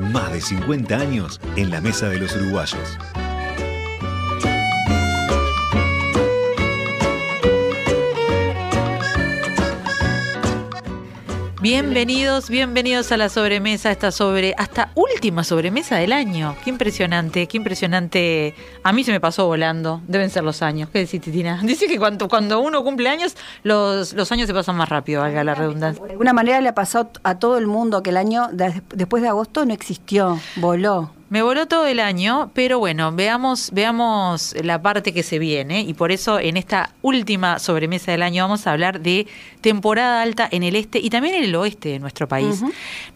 Más de 50 años en la mesa de los uruguayos. Bienvenidos, bienvenidos a la sobremesa, esta sobre, hasta última sobremesa del año. Qué impresionante, qué impresionante. A mí se me pasó volando, deben ser los años. ¿Qué decís, Titina? Dice que cuando, cuando uno cumple años, los, los años se pasan más rápido, valga la redundancia. De alguna manera le ha pasado a todo el mundo que el año de- después de agosto no existió, voló. Me voló todo el año, pero bueno, veamos, veamos la parte que se viene y por eso en esta última sobremesa del año vamos a hablar de temporada alta en el este y también en el oeste de nuestro país.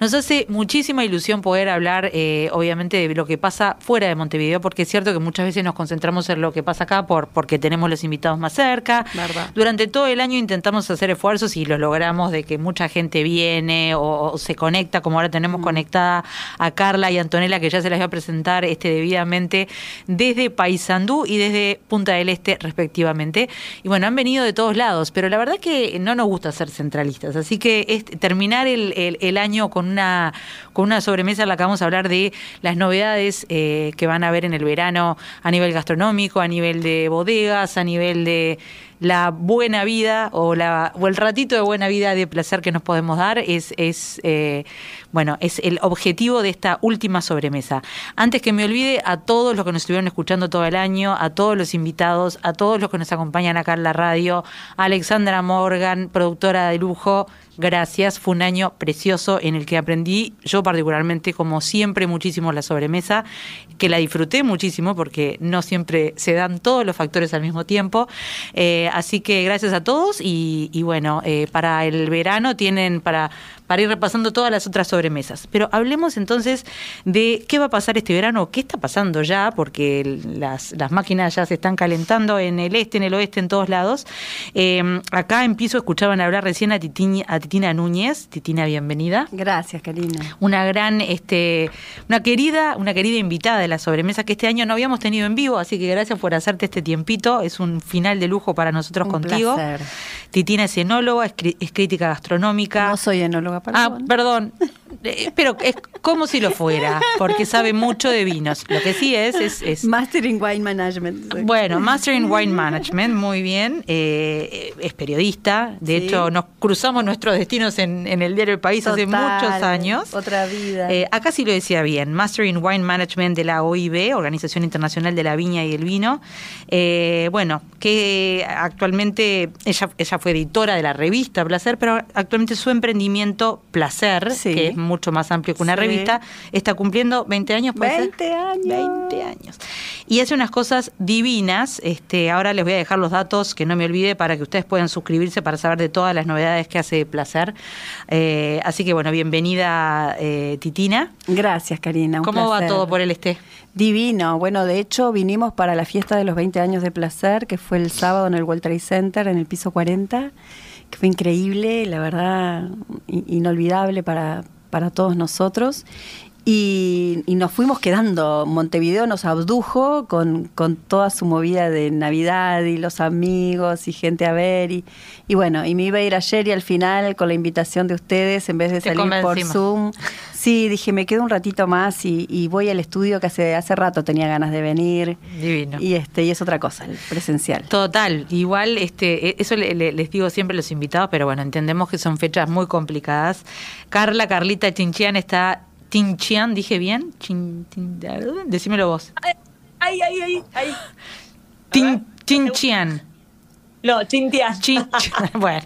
Nos hace muchísima ilusión poder hablar, eh, obviamente, de lo que pasa fuera de Montevideo, porque es cierto que muchas veces nos concentramos en lo que pasa acá por, porque tenemos los invitados más cerca. Verdad. Durante todo el año intentamos hacer esfuerzos y los logramos de que mucha gente viene o, o se conecta, como ahora tenemos conectada a Carla y Antonella, que ya se las voy presentar este, debidamente desde Paysandú y desde Punta del Este, respectivamente. Y bueno, han venido de todos lados, pero la verdad que no nos gusta ser centralistas. Así que terminar el año con una, con una sobremesa en la que vamos a hablar de las novedades eh, que van a haber en el verano a nivel gastronómico, a nivel de bodegas, a nivel de la buena vida o, la, o el ratito de buena vida de placer que nos podemos dar es, es eh, bueno, es el objetivo de esta última sobremesa. Antes que me olvide, a todos los que nos estuvieron escuchando todo el año, a todos los invitados, a todos los que nos acompañan acá en la radio, a Alexandra Morgan, productora de lujo, gracias. Fue un año precioso en el que aprendí, yo particularmente, como siempre, muchísimo la sobremesa, que la disfruté muchísimo porque no siempre se dan todos los factores al mismo tiempo. Eh, así que gracias a todos y, y bueno, eh, para el verano tienen para, para ir repasando todas las otras sobremesas. Pero hablemos entonces de qué va a pasar este verano, qué está pasando ya, porque las, las máquinas ya se están calentando en el este, en el oeste, en todos lados. Eh, acá en piso escuchaban hablar recién a, Titina Núñez. Titina, bienvenida Gracias, Karina. una gran, este, una querida, una querida invitada de la sobremesa que este año no habíamos tenido en vivo, así que gracias por hacerte este tiempito. Es un final de lujo para nosotros Un contigo. placer. Titina es enóloga, es, es crítica gastronómica. No soy enóloga, Ah, perdón. Eh, Pero es como si lo fuera, porque sabe mucho de vinos. Lo que sí es, es, es Master in Wine Management. bueno, Master in Wine Management, muy bien. Eh, es periodista. De Sí. hecho, nos cruzamos nuestros destinos en, en el diario El País hace muchos años. Otra vida. Eh, acá sí lo decía bien, Master in Wine Management de la OIB, Organización Internacional de la Viña y el Vino. Eh, bueno, que actualmente ella, ella fue editora de la revista Placer, pero actualmente su emprendimiento Placer, Sí. que es mucho más amplio que una Sí. revista, está cumpliendo 20 años. ¿puede ser? 20 años. 20 años. Y hace unas cosas divinas. Este, ahora les voy a dejar los datos que no me olvide para que ustedes puedan suscribirse para saber de todas las novedades que hace Placer. Eh, así que bueno, bienvenida eh, Titina. Gracias, Karina. un ¿Cómo va todo por el este? Divino. Bueno, de hecho, vinimos para la fiesta de los 20 años de placer, que fue el sábado en el World Trade Center, en el piso 40, que fue increíble, la verdad, inolvidable para, para todos nosotros. Y, y nos fuimos quedando. Montevideo nos abdujo con, con toda su movida de Navidad y los amigos y gente a ver. Y, y bueno, y me iba a ir ayer y al final con la invitación de ustedes, en vez de Te salir por. Zoom, Sí, dije, me quedo un ratito más y, y voy al estudio que hace, hace rato tenía ganas de venir. Divino. Y este y es otra cosa, el presencial. Total, igual este, e- eso le- le- les digo siempre a los invitados, pero bueno, entendemos que son fechas muy complicadas. Carla, Carlita Chinchian está. Chinchian, dije bien? Chin, chin- decímelo vos. Ay, ay, ay, ay. Tin- Chinchian. No, Chintia. bueno,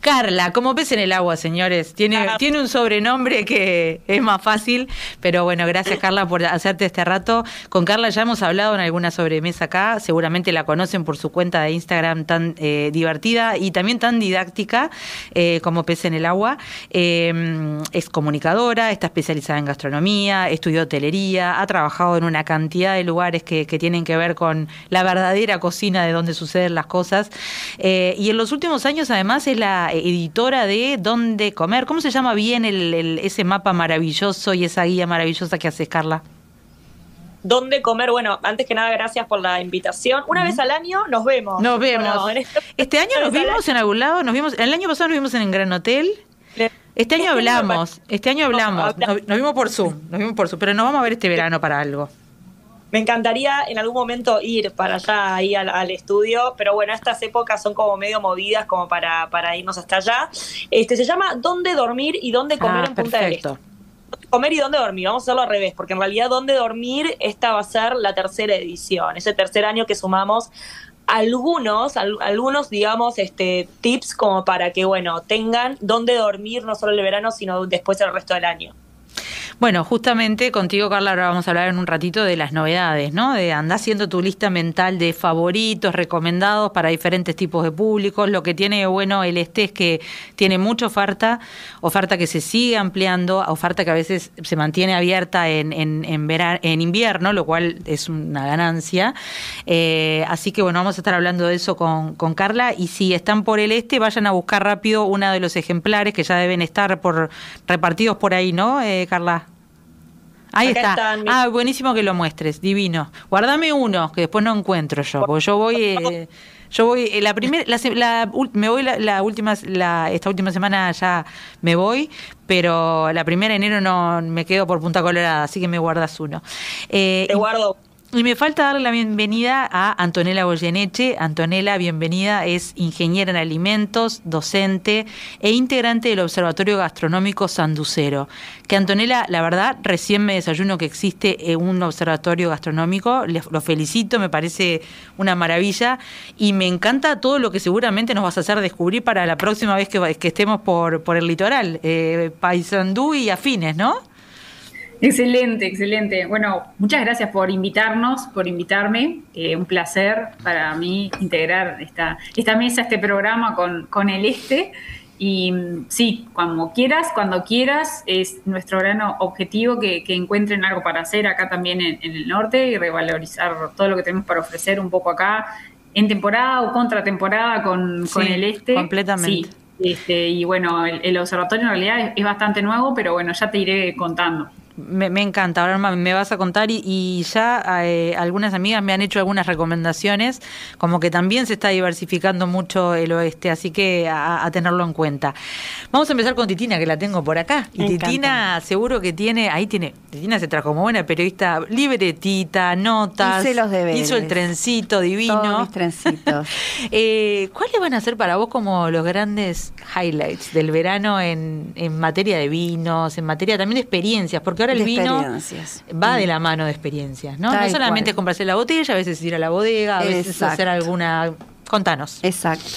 Carla, como pez en el agua, señores. Tiene, Ah. tiene un sobrenombre que es más fácil, pero bueno, gracias Carla por hacerte este rato. Con Carla ya hemos hablado en alguna sobremesa acá, seguramente la conocen por su cuenta de Instagram tan eh, divertida y también tan didáctica eh, como pez en el agua. Eh, es comunicadora, está especializada en gastronomía, estudió hotelería, ha trabajado en una cantidad de lugares que, que tienen que ver con la verdadera cocina de donde suceden las cosas. Eh, y en los últimos años, además, es la editora de Dónde Comer. ¿Cómo se llama bien el, el- ese mapa maravilloso y esa guía maravillosa que haces, Carla? ¿Dónde comer? Bueno, antes que nada, gracias por la invitación. Una vez al año nos vemos. Nos vemos. Este, Este año nos vimos en algún lado, nos vimos, el año pasado nos vimos en el Gran Hotel. Este año hablamos, este año hablamos, hablamos. nos, nos vimos por Zoom, nos vimos por Zoom, pero nos vamos a ver este verano para algo. Me encantaría en algún momento ir para allá, ahí al, al estudio, pero bueno, estas épocas son como medio movidas como para, para irnos hasta allá. Este Se llama ¿Dónde dormir y dónde comer Ah, en Punta del Este? perfecto. comer y dónde dormir. Vamos a hacerlo al revés, porque en realidad dónde dormir, esta va a ser la tercera edición, ese tercer año que sumamos algunos, al- algunos, digamos, este, tips como para que, bueno, tengan dónde dormir no solo el verano, sino después el resto del año. Bueno, justamente contigo, Carla, ahora vamos a hablar en un ratito de las novedades, ¿no? De andar haciendo tu lista mental de favoritos, recomendados para diferentes tipos de públicos. Lo que tiene bueno el este es que tiene mucha oferta, oferta que se sigue ampliando, oferta que a veces se mantiene abierta en, en, en, en invierno, lo cual es una ganancia. Eh, así que bueno, vamos a estar hablando de eso con, con Carla. Y si están por el este, vayan a buscar rápido uno de los ejemplares que ya deben estar por repartidos por ahí, ¿no, eh, Carla? Ahí Acá está. están, Ah, buenísimo que lo muestres, divino. Guardame uno que después no encuentro yo, porque yo voy, eh, yo voy eh, la primera, la, la me voy la, la última, la, esta última semana ya me voy, pero la primera de enero no me quedo por Punta Colorada, así que me guardas uno. Eh, Te guardo. Y me falta darle la bienvenida a Antonella Goyeneche. Antonella, bienvenida, es ingeniera en alimentos, docente e integrante del Observatorio Gastronómico Sanducero. Que Antonella, la verdad, recién me desayuno que existe eh, un observatorio gastronómico. Les- lo felicito, me parece una maravilla. Y me encanta todo lo que seguramente nos vas a hacer descubrir para la próxima vez que, que estemos por, por el litoral. Eh, Paysandú y afines, ¿no? Excelente, excelente. Bueno, muchas gracias por invitarnos, por invitarme. Eh, un placer para mí integrar esta, esta mesa, este programa con, con el Este. Y mm, sí, cuando quieras, cuando quieras, es nuestro gran objetivo que, que encuentren algo para hacer acá también en, en el norte y revalorizar todo lo que tenemos para ofrecer un poco acá en temporada o contratemporada con, con el Este. completamente. Sí, este, y bueno, el, el observatorio en realidad es, es bastante nuevo, pero bueno, ya te iré contando. Me, me encanta, ahora me vas a contar y, y ya eh, algunas amigas me han hecho algunas recomendaciones, como que también se está diversificando mucho el oeste, así que a, a tenerlo en cuenta. Vamos a empezar con Titina, que la tengo por acá. Y Me Titina seguro que tiene, ahí tiene, Titina se trajo como buena periodista, libretita, notas, Hice los deberes. hizo el trencito divino. Todos mis trencitos. Eh, ¿Cuáles van a ser para vos como los grandes highlights del verano en, en materia de vinos, en materia también de experiencias? Porque ahora el vino va Mm. de la mano de experiencias, ¿no? Tal no solamente cual. comprarse la botella, a veces ir a la bodega, a veces Exacto. hacer alguna... Contanos. Exacto.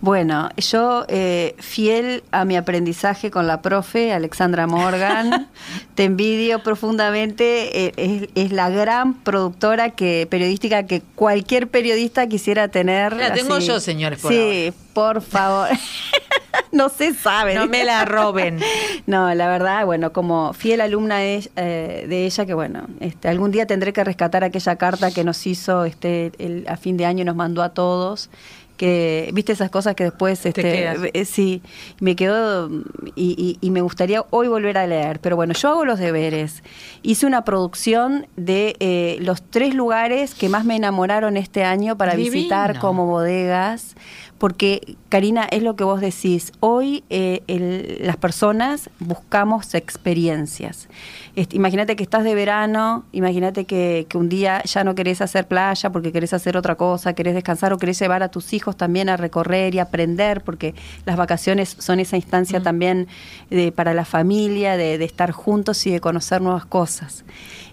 Bueno, yo eh, fiel a mi aprendizaje con la profe Alexandra Morgan, te envidio profundamente. eh, es, es la gran productora que periodística que cualquier periodista quisiera tener. La tengo yo, señores, por Sí, por favor. no se sabe. No me la roben. No, la verdad, bueno, como fiel alumna de, ella- eh, de ella, que bueno, este, algún día tendré que rescatar aquella carta que nos hizo este, el- a fin de año y nos mandó a todos. Que, viste esas cosas que después, este, eh, sí, me quedó y, y- y me gustaría hoy volver a leer. Pero bueno, yo hago los deberes. Hice una producción de eh, los tres lugares que más me enamoraron este año para Divino. visitar como bodegas porque Karina, es lo que vos decís, hoy eh, las personas buscamos experiencias. Este, imagínate que estás de verano, imagínate que, que un día ya no querés hacer playa porque querés hacer otra cosa, querés descansar o querés llevar a tus hijos también a recorrer y aprender, porque las vacaciones son esa instancia también de- para la familia, de, de estar juntos y de conocer nuevas cosas.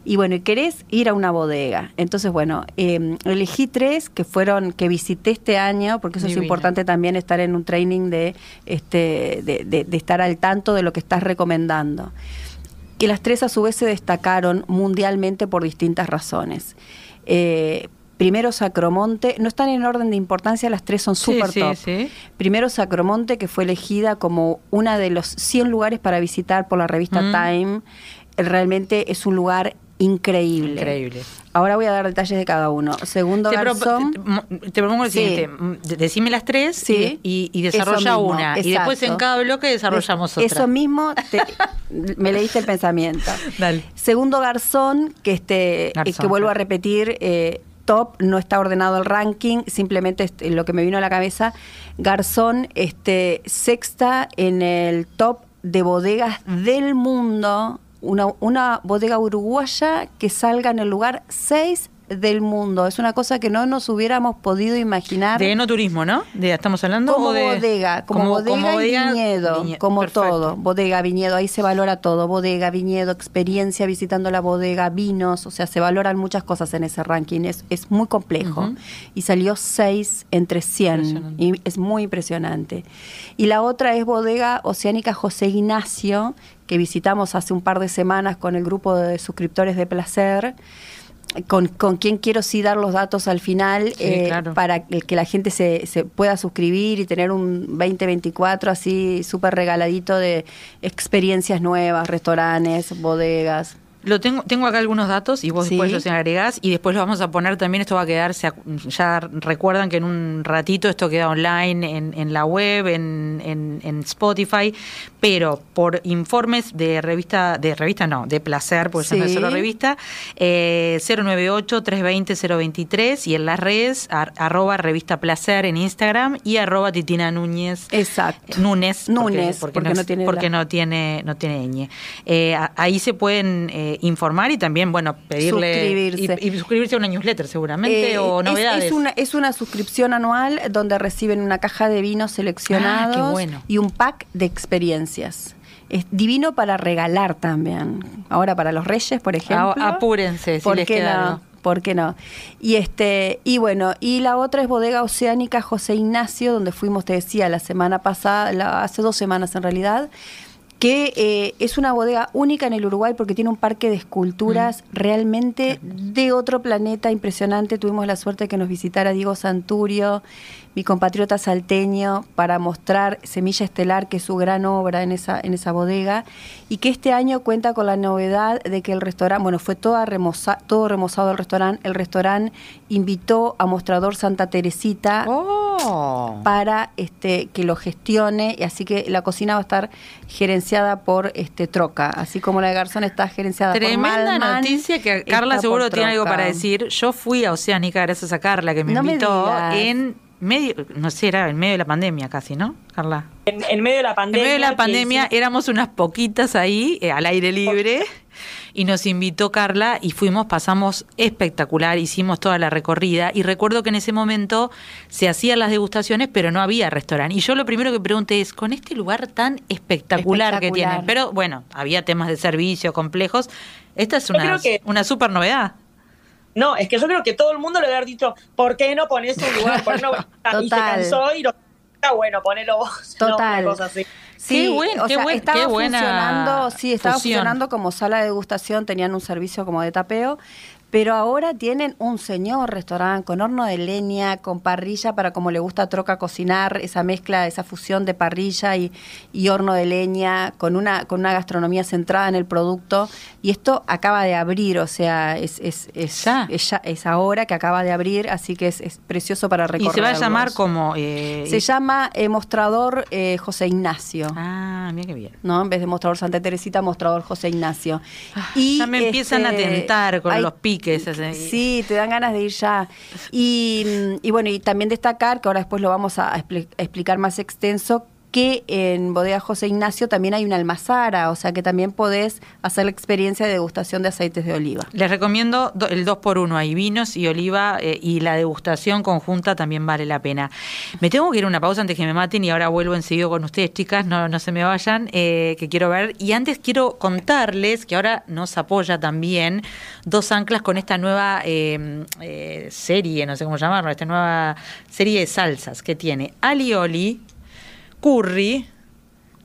Y bueno, y querés ir a una bodega. Entonces, bueno, eh, elegí tres que fueron, que visité este año, porque eso Divina. es importante también estar en un training de, este, de, de- de estar al tanto de lo que estás recomendando. Que las tres a su vez se destacaron mundialmente por distintas razones. Eh, primero Sacromonte, no están en orden de importancia, las tres son Sí, súper sí, top. sí. Primero Sacromonte, que fue elegida como una de los 100 lugares para visitar por la revista Mm. Time. Realmente es un lugar increíble. Increíble. Ahora voy a dar detalles de cada uno. Segundo Te, pro- garzón. te- te propongo el Sí. siguiente. de- Decime las tres Sí. y, desarrolla mismo, una. Y después en cada bloque desarrollamos Es- otra. Eso mismo, te- me leíste el pensamiento. Dale. Segundo garzón, que este, Garzón, eh, que vuelvo a repetir, eh, top, no está ordenado el ranking, simplemente este, lo que me vino a la cabeza, Garzón, este, sexta en el top de bodegas del mundo, una, una bodega uruguaya que salga en el lugar 6 del mundo. Es una cosa que no nos hubiéramos podido imaginar. De enoturismo, ¿no? De, ¿Estamos hablando? Como o de- bodega, como, bodega, como bodega, viñedo, viñe- como perfecto. todo. Bodega, viñedo, ahí se valora todo. Bodega, viñedo, experiencia visitando la bodega, vinos, o sea, se valoran muchas cosas en ese ranking. Es, es muy complejo. Y salió 6 entre 100. Impresionante. Y es muy impresionante. Y la otra es Bodega Oceánica José Ignacio, que visitamos hace un par de semanas con el grupo de suscriptores de Placer con, con quien quiero sí dar los datos al final Sí, eh, claro. para que que la gente se, se pueda suscribir y tener un 2024 así súper regaladito de experiencias nuevas, restaurantes, bodegas. Lo tengo, tengo acá algunos datos y vos Sí. después los agregás y después los vamos a poner también. Esto va a quedar, ya recuerdan que en un ratito esto queda online en, en la web, en, en- en Spotify, pero por informes de revista, de revista no, de placer, porque ya no es Sí. solo revista, eh, 098-320-023 y en las redes, ar- arroba revista placer en Instagram y arroba Titina Núñez. Exacto. Núñez, porque- Núñez, porque, porque no, no tiene porque no tiene no tiene ñ. Eh, ahí se pueden eh, informar y también bueno pedirle Suscribirse. y, y suscribirse a una newsletter seguramente Eh, o es- novedades. Es, una, es una suscripción anual donde reciben una caja de vinos seleccionados Ah, bueno. y un pack de experiencias. Es divino para regalar también. Ahora para los reyes, por ejemplo. A- apúrense, si ¿Por les qué queda no? algo. ¿Por qué no? Y este y bueno, y la otra es Bodega Oceánica José Ignacio, donde fuimos, te decía, la semana pasada, la- hace dos semanas en realidad, que eh, es una bodega única en el Uruguay porque tiene un parque de esculturas Mm. realmente de otro planeta impresionante. Tuvimos la suerte de que nos visitara Diego Santurio, mi compatriota salteño, para mostrar Semilla Estelar, que es su gran obra en esa, en esa bodega, y que este año cuenta con la novedad de que el restaurante, bueno, fue toda remoza- todo remozado el restaurante, el restaurante invitó a Mostrador Santa Teresita Oh. para este que lo gestione y así que la cocina va a estar gerenciada por este Troca, así como la de Garzón está gerenciada por Tremenda noticia que Carla seguro tiene algo para decir. Yo fui a Oceánica gracias a Carla que me No invitó en medio, no sé, era en medio de la pandemia casi, ¿no? Carla. En, en medio de la En pandemia. medio de la que pandemia éramos unas poquitas ahí, eh, al aire libre, y nos invitó Carla y fuimos, pasamos espectacular, hicimos toda la recorrida y recuerdo que en ese momento se hacían las degustaciones, pero no había restaurante. Y yo lo primero que pregunté es, con este lugar tan espectacular, que Espectacular. tienen, pero bueno, había temas de servicio complejos, esta es una, que- una super novedad. No, es que yo creo que todo el mundo le haber dicho, ¿por qué no pones un lugar? ¿Por qué no? Y se Total. cansó y lo está bueno, ponelo vos. ¿no? Total. Una cosa así. Sí, Qué buen- o qué sea, buen- estaba qué buena funcionando, sí, estaba fusión. funcionando como sala de degustación, tenían un servicio como de tapeo, pero ahora tienen un señor restaurante con horno de leña, con parrilla para como le gusta a Troca cocinar, esa mezcla, esa fusión de parrilla y, y horno de leña, con una, con una gastronomía centrada en el producto. Y esto acaba de abrir, o sea, es, es, es, Ya. es, ya- es ahora que acaba de abrir, así que es, es precioso para Y recorrer. se va a llamar como... eh, Se llama eh, Mostrador eh, José Ignacio. Ah, mira qué bien. ¿no? En vez de mostrador Santa Teresita, mostrador José Ignacio. Ah, ya me empiezan a tentar con hay los picos Sí, te dan ganas de ir ya. Y, y, bueno, y también destacar, que ahora después lo vamos a explicar más extenso, que en Bodega José Ignacio también hay una almazara, o sea que también podés hacer la experiencia de degustación de aceites de oliva. Les recomiendo el 2 por 1 hay vinos y oliva eh, y la degustación conjunta también vale la pena. Me tengo que ir a una pausa antes que me maten y ahora vuelvo enseguida con ustedes, chicas, no, no se me vayan, eh, que quiero ver. Y antes quiero contarles que ahora nos apoya también dos anclas con esta nueva em, eh, serie, no sé cómo llamarlo, esta nueva serie de salsas que tiene Alioli curry,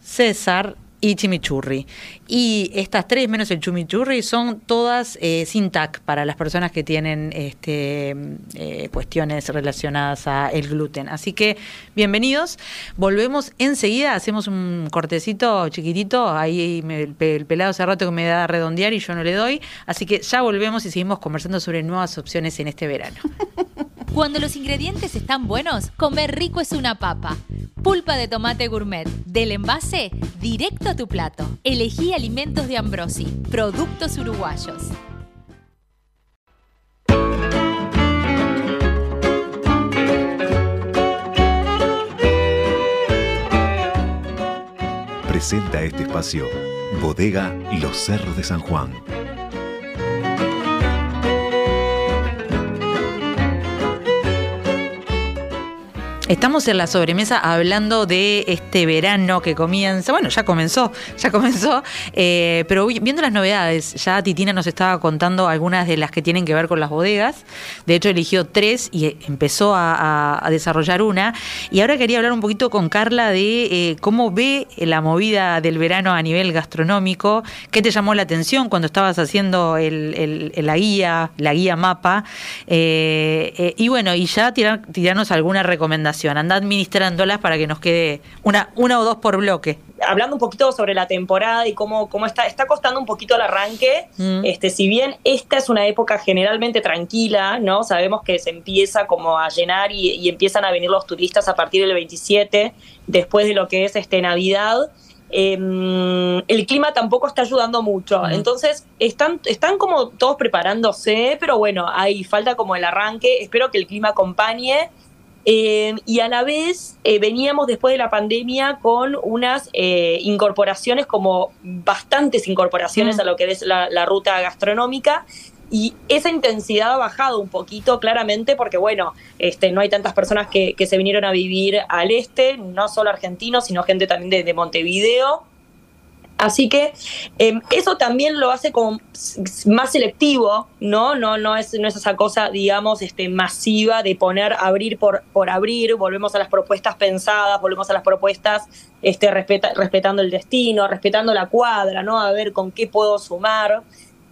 César y chimichurri. Y estas tres, menos el chimichurri, son todas eh, sin TAC para las personas que tienen este, eh, cuestiones relacionadas a el gluten. Así que bienvenidos. Volvemos enseguida, hacemos un cortecito chiquitito. Ahí el, el, pelado hace rato que me da a redondear y yo no le doy. Así que ya volvemos y seguimos conversando sobre nuevas opciones en este verano. Cuando los ingredientes están buenos, comer rico es una papa. Pulpa de tomate gourmet, del envase directo a tu plato. Elegí alimentos de Ambrosi, productos uruguayos. Presenta este espacio Bodega Los Cerros de San Juan Estamos en la sobremesa hablando de este verano que comienza. Bueno, ya comenzó, ya comenzó. Eh, pero viendo las novedades, ya Titina nos estaba contando algunas de las que tienen que ver con las bodegas. De hecho, eligió tres y empezó a, desarrollar una. Y ahora quería hablar un poquito con Carla de eh, cómo ve la movida del verano a nivel gastronómico. ¿Qué te llamó la atención cuando estabas haciendo la guía, la guía mapa? Eh, y bueno, y ya tirarnos alguna recomendación anda administrándolas para que nos quede una, una o dos por bloque. Hablando un poquito sobre la temporada y cómo, cómo está, está costando un poquito el arranque. Mm. Este, si bien esta es una época generalmente tranquila, ¿no? Sabemos que se empieza como a llenar y, empiezan a venir los turistas a partir del 27, después de lo que es este Navidad. Em, el clima tampoco está ayudando mucho. Mm. Entonces, están, están como todos preparándose, pero bueno, hay falta como el arranque. Espero que el clima acompañe eh, y a la vez eh, veníamos después de la pandemia con unas eh, incorporaciones, como bastantes incorporaciones mm. a lo que es la, ruta gastronómica. Y esa intensidad ha bajado un poquito, claramente, porque bueno, este, no hay tantas personas que, se vinieron a vivir al este, no solo argentinos, sino gente también de Montevideo. Así que em, eso también lo hace como más selectivo, ¿no? No, no, es, no es esa cosa, digamos, este, masiva de poner abrir por, por abrir, volvemos a las propuestas pensadas, volvemos a las propuestas este, respetando el destino, respetando la cuadra, ¿no? A ver con qué puedo sumar.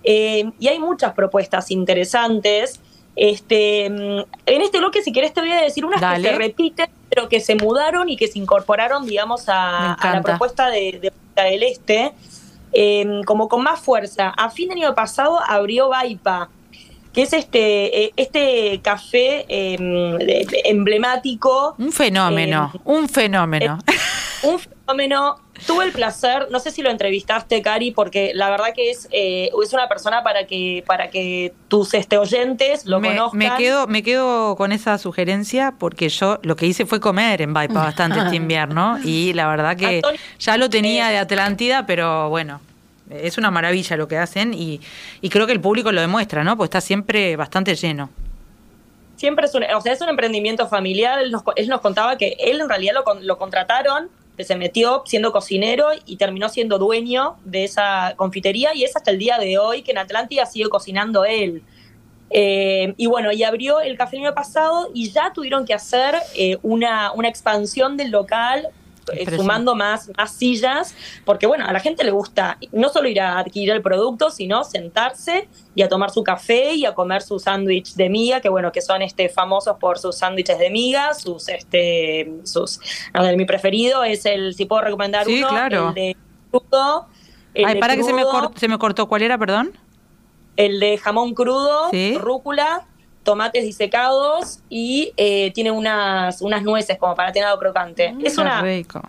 Em, y hay muchas propuestas interesantes. Este, em, en este bloque, si querés, te voy a decir unas que se repiten, pero que se mudaron y que se incorporaron, digamos, a, la propuesta de del Este, em, como con más fuerza. A fin de año pasado abrió Vaipa, que es este, eh, este café em, emblemático. Un fenómeno, em, un fenómeno. un fenómeno Tuve el placer, no sé si lo entrevistaste, Cari, porque la verdad que es, eh, es una persona para que, para que tus este, oyentes lo conozcan. Me quedo, me quedo con esa sugerencia porque yo lo que hice fue comer en Vaipa bastante este invierno y la verdad que ya lo tenía de Atlántida, pero bueno, es una maravilla lo que hacen y, y creo que el público lo demuestra, ¿no? Pues está siempre bastante lleno siempre es un, o sea, es un emprendimiento familiar. Él nos, él nos contaba que él en realidad lo, lo contrataron se metió siendo cocinero y terminó siendo dueño de esa confitería y es hasta el día de hoy que en Atlántida sigue cocinando él. Eh, y bueno, y abrió el café el año pasado y ya tuvieron que hacer eh, una, una expansión del local sumando más, más sillas, porque bueno, a la gente le gusta no solo ir a adquirir el producto, sino sentarse y a tomar su café y a comer su sándwich de miga, que bueno, que son este famosos por sus sándwiches de miga, sus este sus mi preferido es el si puedo recomendar uno, claro. el de crudo. Ay, para que se me, se me cortó, ¿cuál era, perdón? El de jamón crudo, rúcula, tomates disecados y eh, tiene unas, unas nueces como para tener algo crocante. Mm, es una rico.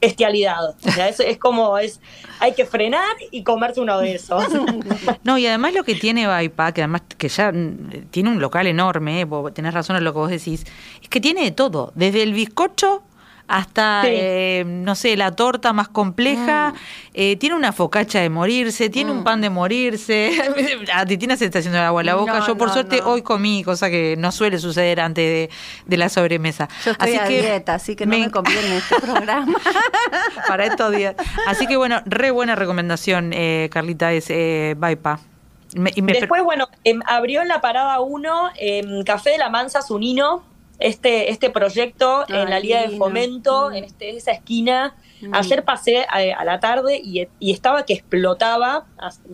bestialidad. O sea, es, es como, es, hay que frenar y comerse uno de esos. No, y además lo que tiene Vaipa, que además que ya mm, tiene un local enorme, eh, vos tenés razón en lo que vos decís, es que tiene de todo, desde el bizcocho hasta, Sí. eh, no sé, la torta más compleja, eh, tiene una focacha de morirse, tiene un pan de morirse, a Titina se está haciendo el agua a la boca, No, yo por no, suerte no. hoy comí, cosa que no suele suceder antes de, de la sobremesa. Yo estoy a dieta, así que no me, en- conviene este programa. para estos días. Así que bueno, re buena recomendación, eh, Carlita, es eh, Vaipa. Me- y me- Después, bueno, em, abrió en la parada 1 Café de la Mansa Zunino, este, este proyecto Ay, en la Liga de. Fomento, Mm. en este, esa esquina. Mm. Ayer pasé a, a la tarde y, y estaba que explotaba,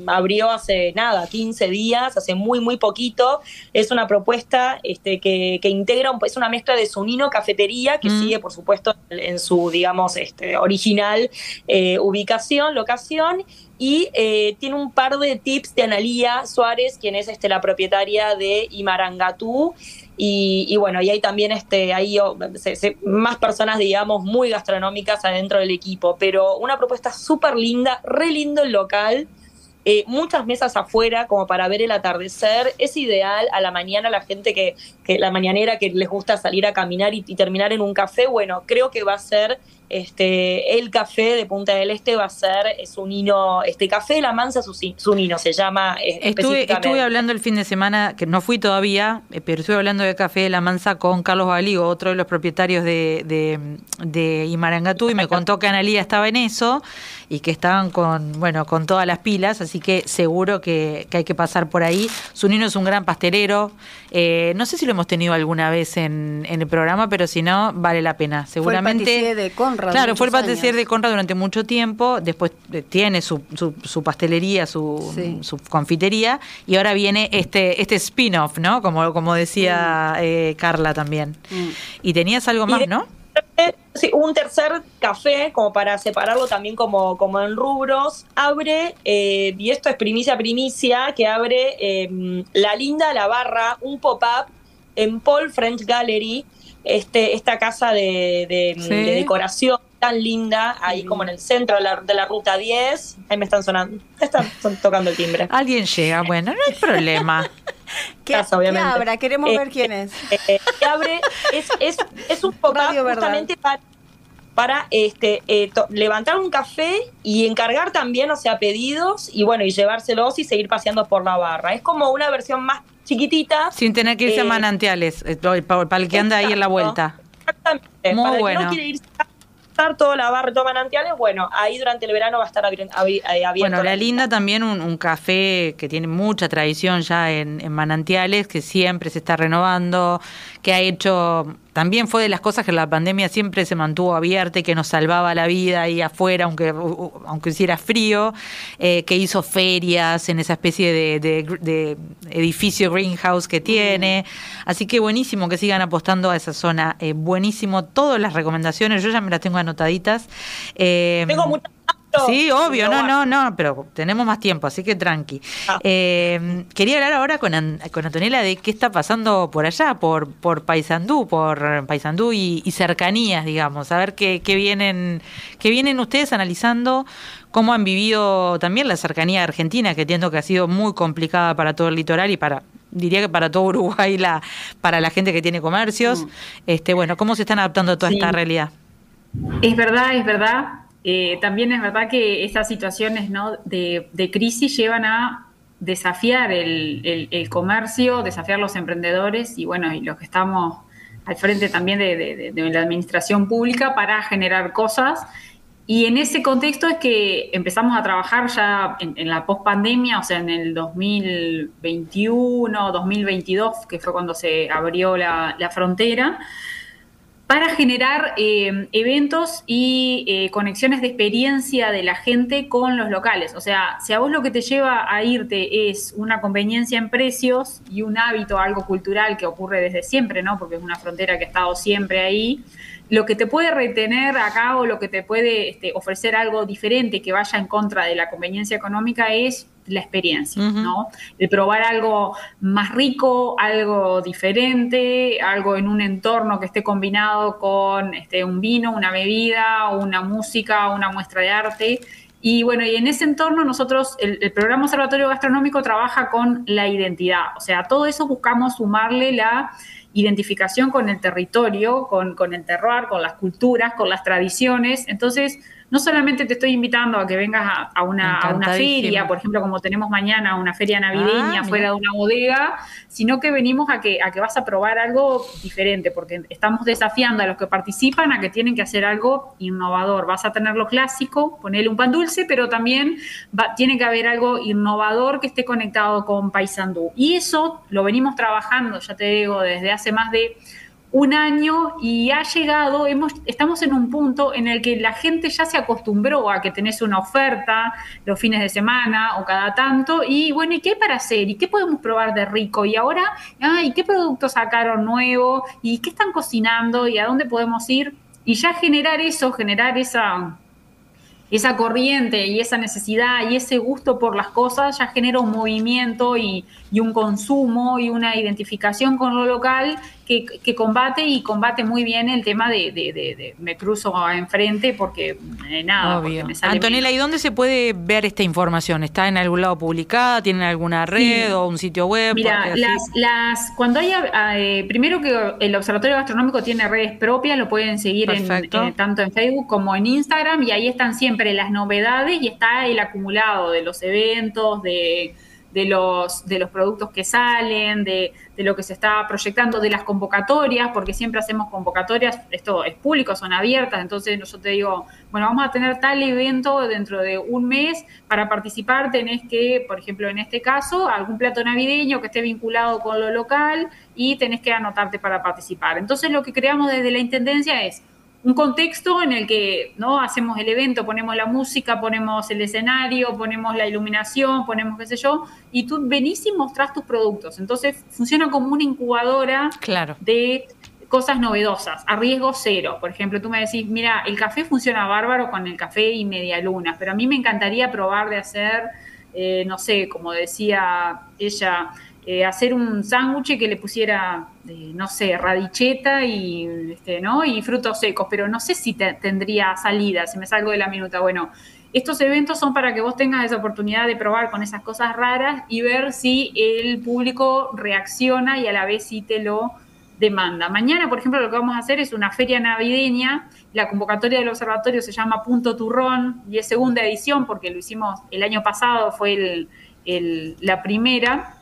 abrió hace nada, 15 días, hace muy, muy poquito. Es una propuesta este, que, que integra, un- es una mezcla de Zunino Cafetería, que Mm. sigue, por supuesto, en su, digamos, este, original eh, ubicación, locación, y eh, tiene un par de tips de Analía Suárez, quien es este, la propietaria de Imarangatú. Y, bueno, y hay también este, hay más personas, digamos, muy gastronómicas adentro del equipo, pero una propuesta súper linda, re lindo el local. eh, muchas mesas afuera como para ver el atardecer. Es ideal a la mañana la gente que, que la mañanera que les gusta salir a caminar y terminar en un café. Bueno, creo que va a ser este el café de Punta del Este va a ser es un hino, este café de la Mansa Susi- Zunino se llama eh, Estuve, estuve hablando el fin de semana, que no fui todavía, eh, pero estuve hablando de Café de la Mansa con Carlos Baligo, otro de los propietarios de, de, de Imarangatú, y me contó que Analía estaba en eso y que estaban con, bueno, con todas las pilas, así que seguro que, que hay que pasar por ahí. Zunino es un gran pastelero, eh, no sé si lo hemos tenido alguna vez en, en el programa, pero si no, vale la pena. Seguramente. Fue el de Conrad Claro, fue el años. de Conrad durante mucho tiempo, después eh, tiene su, su, su pastelería, su, Sí. su confitería, y ahora viene este, este spin-off, ¿no? Como, como decía eh, Carla también. Mm. Y tenías algo más, de- ¿no? Sí, un tercer café, como para separarlo también como, como en rubros, abre, eh, y esto es primicia primicia, que abre eh, La Linda La Barra, un pop-up en Paul French Gallery, este, esta casa de, de- Sí. de decoración tan linda, ahí como en el centro de la, de la ruta 10. Ahí me están sonando, están son- tocando el timbre. Alguien llega, bueno, no hay problema. ¿Qué, Casa, obviamente. qué habrá? Queremos Eh, ver quién es. eh, que abre, es, es, es un Verdad. justamente para, para este, eh, to- levantar un café y encargar también, o sea, pedidos y bueno, y llevárselos y seguir paseando por la barra. Es como una versión más chiquitita. Sin tener que irse a Eh, manantiales, eh, para, el que anda ahí en la vuelta. Exactamente. Muy para el bueno. que no quiere irse a toda la barra, todo manantiales, bueno, ahí durante el verano va a estar eh, abierto. Bueno, La Linda también un, un café que tiene mucha tradición ya en, en manantiales, que siempre se está renovando, que ha hecho, también fue de las cosas que la pandemia siempre se mantuvo abierta y que nos salvaba la vida ahí afuera, aunque, aunque hiciera frío, eh, que hizo ferias en esa especie de, edificio greenhouse que tiene. Así que buenísimo que sigan apostando a esa zona. eh, buenísimo, todas las recomendaciones, yo ya me las tengo anotaditas. Eh, Tengo muchas Sí, obvio, no, no, no, pero tenemos más tiempo, así que tranqui. Ah. Eh, quería hablar ahora con, An- con Antonella de qué está pasando por allá, por, por Paysandú, por Paysandú y, y cercanías, digamos, a ver qué, qué vienen, qué vienen ustedes analizando, cómo han vivido también la cercanía argentina, que entiendo que ha sido muy complicada para todo el litoral y para diría que para todo Uruguay la para la gente que tiene comercios este bueno cómo se están adaptando a toda Sí. esta realidad Es verdad, es verdad. Eh, también es verdad que estas situaciones ¿no? de, de crisis llevan a desafiar el, el- comercio, desafiar los emprendedores y bueno, y los que estamos al frente también de la administración pública para generar cosas. Y en ese contexto es que empezamos a trabajar ya en, en la pospandemia, o sea, en el 2021, 2022, que fue cuando se abrió la, la frontera, para generar eh, eventos y eh, conexiones de experiencia de la gente con los locales. O sea, si a vos lo que te lleva a irte es una conveniencia en precios y un hábito, algo cultural que ocurre desde siempre, ¿no? Porque es una frontera que ha estado siempre ahí. Lo que te puede retener acá o lo que te puede este, ofrecer algo diferente que vaya en contra de la conveniencia económica es la experiencia, ¿no? De probar algo más rico, algo diferente, algo en un entorno que esté combinado con este, un vino, una bebida, una música, una muestra de arte. Y bueno, y en ese entorno nosotros, el, el, programa Observatorio Gastronómico trabaja con la identidad, o sea, todo eso buscamos sumarle la identificación con el territorio, con, con el terroir, con las culturas, con las tradiciones. Entonces, no solamente te estoy invitando a que vengas a, una, feria, por ejemplo, como tenemos mañana una feria navideña ah, fuera de una bodega, sino que venimos a que, a que vas a probar algo diferente, porque estamos desafiando a los que participan a que tienen que hacer algo innovador. Vas a tener lo clásico, ponerle un pan dulce, pero también tiene que haber algo innovador que esté conectado con Paysandú. Y eso lo venimos trabajando, ya te digo, desde hace más de un año y ha llegado, hemos, estamos en un punto en el que la gente ya se acostumbró a que tenés una oferta los fines de semana o cada tanto y bueno, ¿y qué hay para hacer? ¿Y qué podemos probar de rico? Y ahora, ¿y qué productos sacaron nuevo? ¿Y qué están cocinando? ¿Y a dónde podemos ir? Y ya generar eso, generar esa esa corriente y esa necesidad y ese gusto por las cosas ya genera un movimiento y, un consumo y una identificación con lo local que, combate y combate muy bien el tema de, me cruzo enfrente porque eh, nada. Antonella, ¿y dónde se puede ver esta información? ¿Está en algún lado publicada? ¿Tienen alguna red o un sitio web? Mira, las, las, cuando haya, eh, primero que el Observatorio Gastronómico tiene redes propias, lo pueden seguir en, tanto en Facebook como en Instagram y ahí están siempre las novedades y está el acumulado de los eventos, de de los, de los productos que salen, de, lo que se está proyectando, de las convocatorias, porque siempre hacemos convocatorias, esto es público, son abiertas, entonces yo te digo, bueno, vamos a tener tal evento dentro de un mes, para participar tenés que, por ejemplo, en este caso, algún plato navideño que esté vinculado con lo local y tenés que anotarte para participar. Entonces lo que creamos desde la Intendencia es un contexto en el que no hacemos el evento, ponemos la música, ponemos el escenario, ponemos la iluminación, ponemos qué sé yo, y tú venís y mostrás tus productos. Entonces funciona como una incubadora de cosas novedosas, a riesgo cero. Por ejemplo, tú me decís, mira, el café funciona bárbaro con el café y media luna, pero a mí me encantaría probar de hacer, eh, no sé, como decía ella, eh, hacer un sándwich que le pusiera, eh, no sé, radicheta y, este, ¿no? y frutos secos, pero no sé si tendría salida, si me salgo de la minuta. Bueno, estos eventos son para que vos tengas esa oportunidad de probar con esas cosas raras y ver si el público reacciona y a la vez si te lo demanda. Mañana, por ejemplo, lo que vamos a hacer es una feria navideña. La convocatoria del observatorio se llama Punto Turrón y es segunda edición porque lo hicimos el año pasado, fue la primera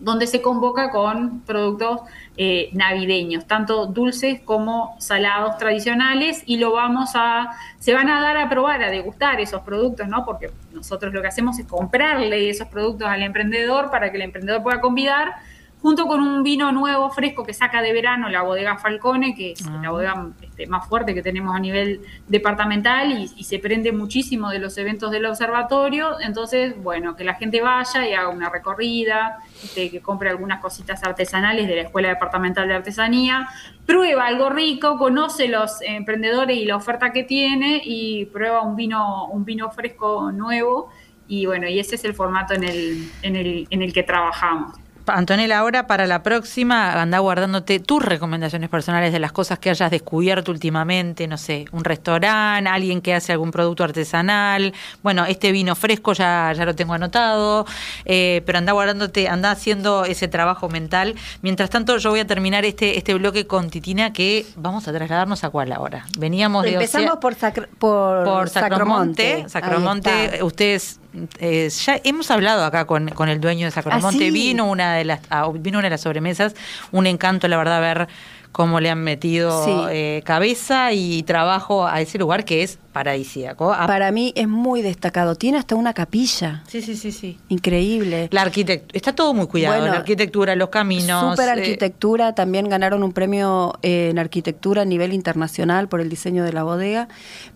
donde se convoca con productos eh, navideños, tanto dulces como salados tradicionales, y lo vamos a, se van a dar a probar, a degustar esos productos, ¿no? Porque nosotros lo que hacemos es comprarle esos productos al emprendedor para que el emprendedor pueda convidar junto con un vino nuevo, fresco, que saca de verano la bodega Falcone, que es la ah. bodega este, más fuerte que tenemos a nivel departamental y, se prende muchísimo de los eventos del observatorio. Entonces, bueno, que la gente vaya y haga una recorrida, este, que compre algunas cositas artesanales de la Escuela Departamental de Artesanía, prueba algo rico, conoce los emprendedores y la oferta que tiene y prueba un vino, un vino fresco nuevo. Y bueno, y ese es el formato en el, en el, en el que trabajamos. Antonella, ahora para la próxima, anda guardándote tus recomendaciones personales de las cosas que hayas descubierto últimamente, no sé, un restaurante, alguien que hace algún producto artesanal, bueno, este vino fresco ya, ya lo tengo anotado, eh, pero anda guardándote, anda haciendo ese trabajo mental. Mientras tanto, yo voy a terminar este, este bloque con Titina, que vamos a trasladarnos a cuál ahora. Veníamos de Empezamos por, por, por Sacromonte. Sacromonte, ustedes eh, ya hemos hablado acá con, con el dueño de Sacromonte, ¿Ah, vino una de las ah, vino una de las sobremesas, un encanto la verdad ver cómo le han metido eh, cabeza y trabajo a ese lugar que es paradisíaco. Ah, Para mí es muy destacado. Tiene hasta una capilla. Sí, sí, sí, sí. Increíble. La arquitectura, está todo muy cuidado. la arquitectura, los caminos. Super eh, arquitectura. También ganaron un premio eh, en arquitectura a nivel internacional por el diseño de la bodega.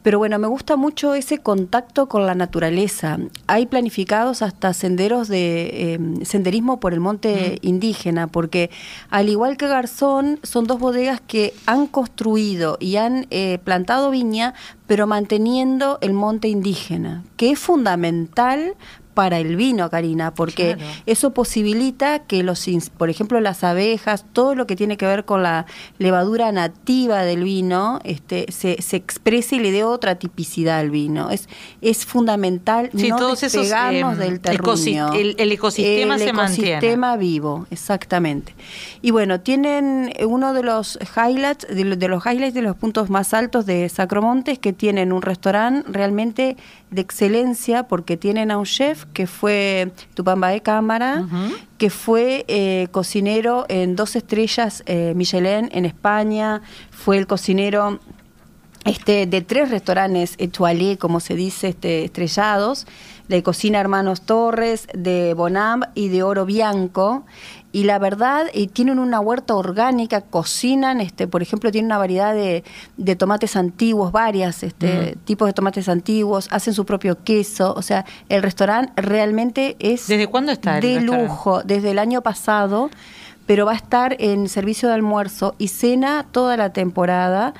Pero bueno, me gusta mucho ese contacto con la naturaleza. Hay planificados hasta senderos de senderismo por el monte indígena, porque al igual que Garzón, son dos bodegas que han construido y han eh, plantado viña pero manteniendo el monte indígena, que es fundamental para el vino, Karina, porque eso posibilita que los, por ejemplo, las abejas, todo lo que tiene que ver con la levadura nativa del vino, este, se, se exprese y le dé otra tipicidad al vino. Es, es fundamental no despegarnos em, del terruño. El, ecosistema se mantiene. El ecosistema vivo, exactamente. Y bueno, tienen uno de los highlights, de, los highlights de los puntos más altos de Sacromontes, que tienen un restaurante realmente de excelencia, porque tienen a un chef que fue Tupamba de Cámara, que fue eh, cocinero en dos estrellas eh, Michelin en España, fue el cocinero este, de tres restaurantes étoilés, como se dice, este, estrellados, de Cocina Hermanos Torres, de Bonam y de Oro Bianco y la verdad y tienen una huerta orgánica, cocinan, este, por ejemplo, tienen una variedad de, de tomates antiguos, varias este, mm. tipos de tomates antiguos, hacen su propio queso, o sea, el restaurante realmente es ¿Desde cuándo está de lujo, desde el año pasado, pero va a estar en servicio de almuerzo y cena toda la temporada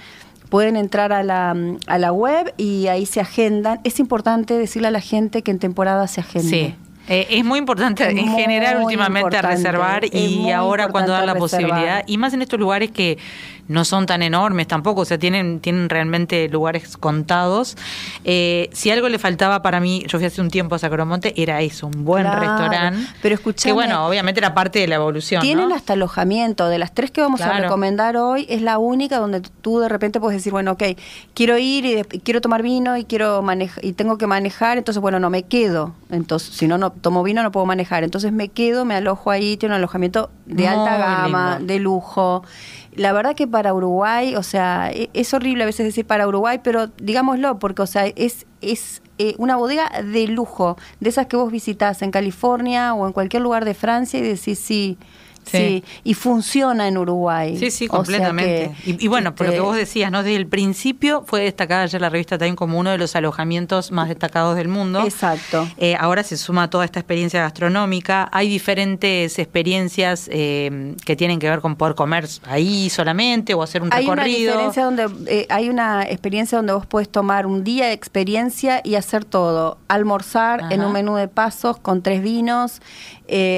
pueden entrar a la, a la web y ahí se agendan. Es importante decirle a la gente que en temporada se agende. Sí. Eh, es muy importante en general últimamente reservar y ahora cuando da la posibilidad, y más en estos lugares que no son tan enormes tampoco, o sea, tienen, tienen realmente lugares contados. Eh, si algo le faltaba para mí, yo fui hace un tiempo a Sacromonte, era eso, un buen restaurante. Pero escuché Que bueno, obviamente era parte de la evolución. Tienen hasta alojamiento, de las tres que vamos a recomendar hoy, es la única donde tú de repente puedes decir, bueno, ok, quiero ir y quiero tomar vino y quiero manejar y tengo que manejar, entonces bueno, no me quedo. Entonces, si no, no tomo vino, no puedo manejar. Entonces me quedo, me alojo ahí, tiene un alojamiento de alta gama, de lujo. La verdad que para Uruguay, o sea, e, es horrible a veces decir para Uruguay, pero digámoslo, porque, o sea, es, es eh, una bodega de lujo, de esas que vos visitás en California o en cualquier lugar de Francia y decís, sí, Sí. y funciona en Uruguay. Sí, sí, completamente. y, bueno, por lo que este, vos decías, ¿no? Desde el principio fue destacada ya la revista Time como uno de los alojamientos más destacados del mundo. Exacto. Eh, ahora se suma toda esta experiencia gastronómica. Hay diferentes experiencias eh, que tienen que ver con poder comer ahí solamente o hacer un hay recorrido. Una donde, eh, hay una experiencia donde vos puedes tomar un día de experiencia y hacer todo. Almorzar en un menú de pasos con tres vinos,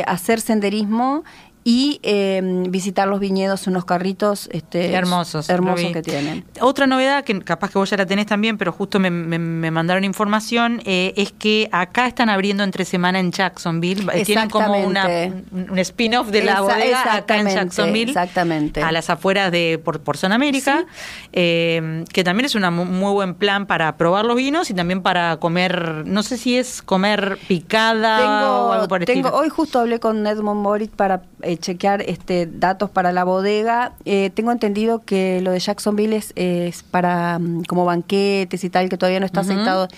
hacer senderismo y em, visitar los viñedos, unos carritos este, hermosos, hermosos que tienen. Otra novedad, que capaz que vos ya la tenés también, pero justo me, mandaron información, eh, es que acá están abriendo entre semana en Jacksonville. Eh, tienen como una, un spin-off de la bodega acá en Jacksonville. Exactamente. A las afueras de por, por Zona América, em, que también es un muy buen plan para probar los vinos y también para comer, no sé si es comer picada o algo por el tengo, Hoy justo hablé con Edmond Moritz para eh, chequear este, datos para la bodega. Eh, tengo entendido que lo de Jacksonville es, para mm, como banquetes y tal, que todavía no está aceptado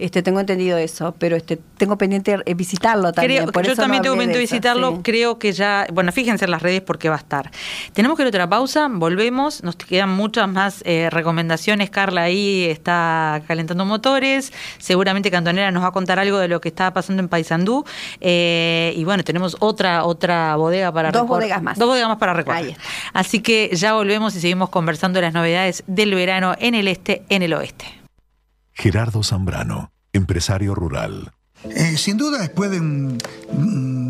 este, tengo entendido eso, pero este, tengo pendiente eh, visitarlo también. yo también tengo pendiente visitarlo. Creo que ya, bueno, fíjense en las redes porque va a estar. Tenemos que ir a otra pausa, volvemos. Nos quedan muchas más eh, recomendaciones. Carla ahí está calentando motores. Seguramente Cantonera nos va a contar algo de lo que está pasando en Paysandú. Eh, y bueno, tenemos otra otra bodega para Dos bodegas más. Dos bodegas más para recorrer. Así que ya volvemos y seguimos conversando de las novedades del verano en el este, en el oeste. Gerardo Zambrano, empresario rural. Eh, sin duda, después de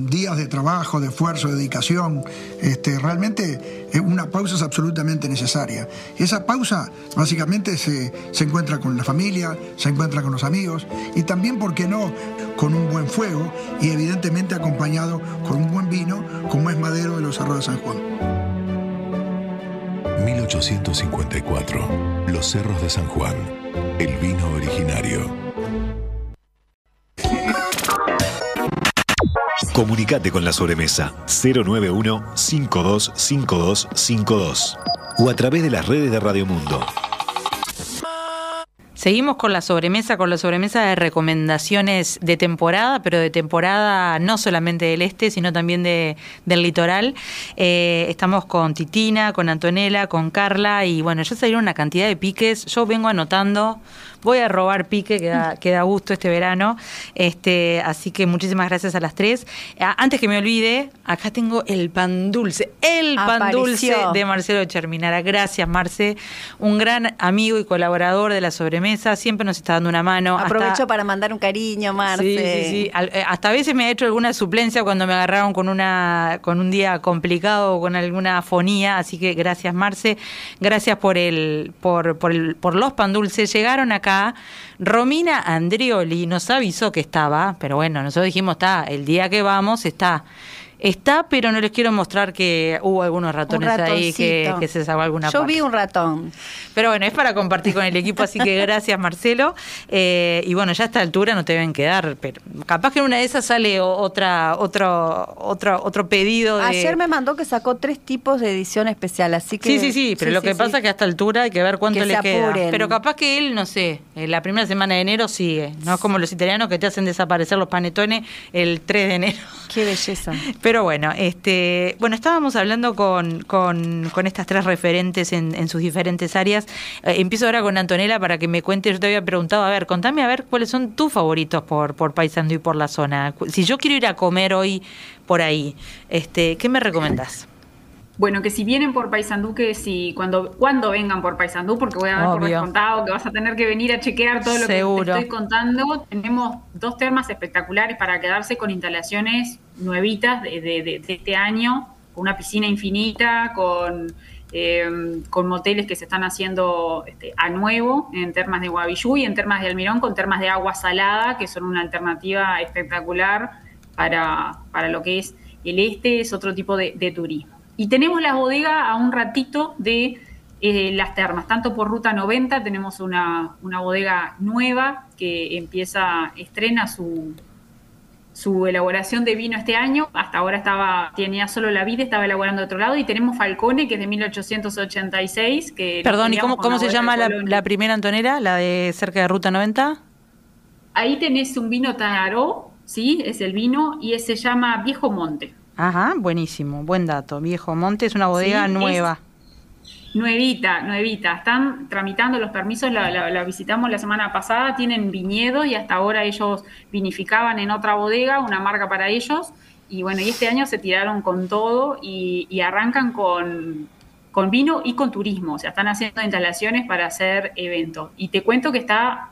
días de trabajo, de esfuerzo, de dedicación, este, realmente eh, una pausa es absolutamente necesaria. Esa pausa básicamente se, se, encuentra con la familia, se encuentra con los amigos y también, ¿por qué no?, con un buen fuego y evidentemente acompañado con un buen vino, como es Madero de los Cerros de San Juan. 1854, Los Cerros de San Juan el vino originario. Comunicate con la sobremesa 091-525252 o a través de las redes de Radio Mundo. Seguimos con la sobremesa, con la sobremesa de recomendaciones de temporada, pero de temporada no solamente del este, sino también de, del litoral. Eh, estamos con Titina, con Antonella, con Carla y bueno, ya salieron una cantidad de piques. Yo vengo anotando voy a robar pique, que da, que da gusto este verano. Este, así que muchísimas gracias a las tres. Antes que me olvide, acá tengo el pan dulce, el pan dulce de Marcelo Cherminara. Gracias, Marce, un gran amigo y colaborador de la sobremesa, siempre nos está dando una mano. Hasta- Aprovecho para mandar un cariño, Marce. Sí, sí, sí. Al- eh, hasta a veces me ha hecho alguna suplencia cuando me agarraron con una con un día complicado o con alguna afonía, así que gracias Marce, gracias por el por por, el- por los pan dulces. Llegaron acá. Romina Andrioli nos avisó que estaba, pero bueno, nosotros dijimos está, el día que vamos está. Está, pero no les quiero mostrar que hubo algunos Un ratones ahí que, se sacó alguna Yo parte. vi un ratón. Pero bueno, es para compartir con el equipo, así que gracias Marcelo. Eh, y bueno, ya a esta altura no te deben quedar, pero capaz que en una de esas sale otra, otro, otro, otro pedido de... Ayer me mandó que sacó tres tipos de edición especial, así que... Sí, sí, sí, pero lo sí, que sí. pasa es que a esta altura hay que ver cuánto Que le queda. Pero capaz que él, no sé, en la primera semana de enero sigue. No es como los italianos que te hacen desaparecer los panetones el 3 de enero. Qué belleza. Pero bueno, este, bueno, estábamos hablando con, con, con estas tres referentes en, en sus diferentes áreas. Eh, empiezo ahora con Antonella para que me cuente. Yo te había preguntado, a ver, contame a ver cuáles son tus favoritos por, por Paysandú y por la zona. Si yo quiero ir a comer hoy por ahí, este, ¿qué me recomendás? Bueno, que si vienen por Paysandú, que si cuando, cuando vengan por Paysandú, porque voy a dar por Obvio. descontado que vas a tener que venir a chequear todo lo Seguro. que te estoy contando. Tenemos dos termas espectaculares para quedarse con instalaciones nuevitas de, de- de- de este año, con una piscina infinita, con, eh, con moteles que se están haciendo este, a nuevo en termas de Guavillú y en termas de Almirón con termas de agua salada, que son una alternativa espectacular para, para lo que es el este, es otro tipo de, de turismo. Y tenemos la bodega a un ratito de eh, las termas, tanto por Ruta 90 tenemos una, una bodega nueva que empieza, estrena su, su elaboración de vino este año. Hasta ahora estaba tenía solo la vida, estaba elaborando de otro lado. Y tenemos Falcone, que es de 1886. Que Perdón, ¿y cómo, cómo se llama la, primera Antonella? ¿La de cerca de Ruta 90? Ahí tenés un vino Taró, ¿sí? Es el vino, y se llama Viejo Monte. Ajá, buenísimo, buen dato. Viejo Monte es una bodega Sí, nueva. Nuevita, nuevita. Están tramitando los permisos, la, la- la visitamos la semana pasada, tienen viñedo y hasta ahora ellos vinificaban en otra bodega, una marca para ellos. Y bueno, y este año se tiraron con todo y, y arrancan con, con vino y con turismo. O sea, están haciendo instalaciones para hacer eventos. Y te cuento que está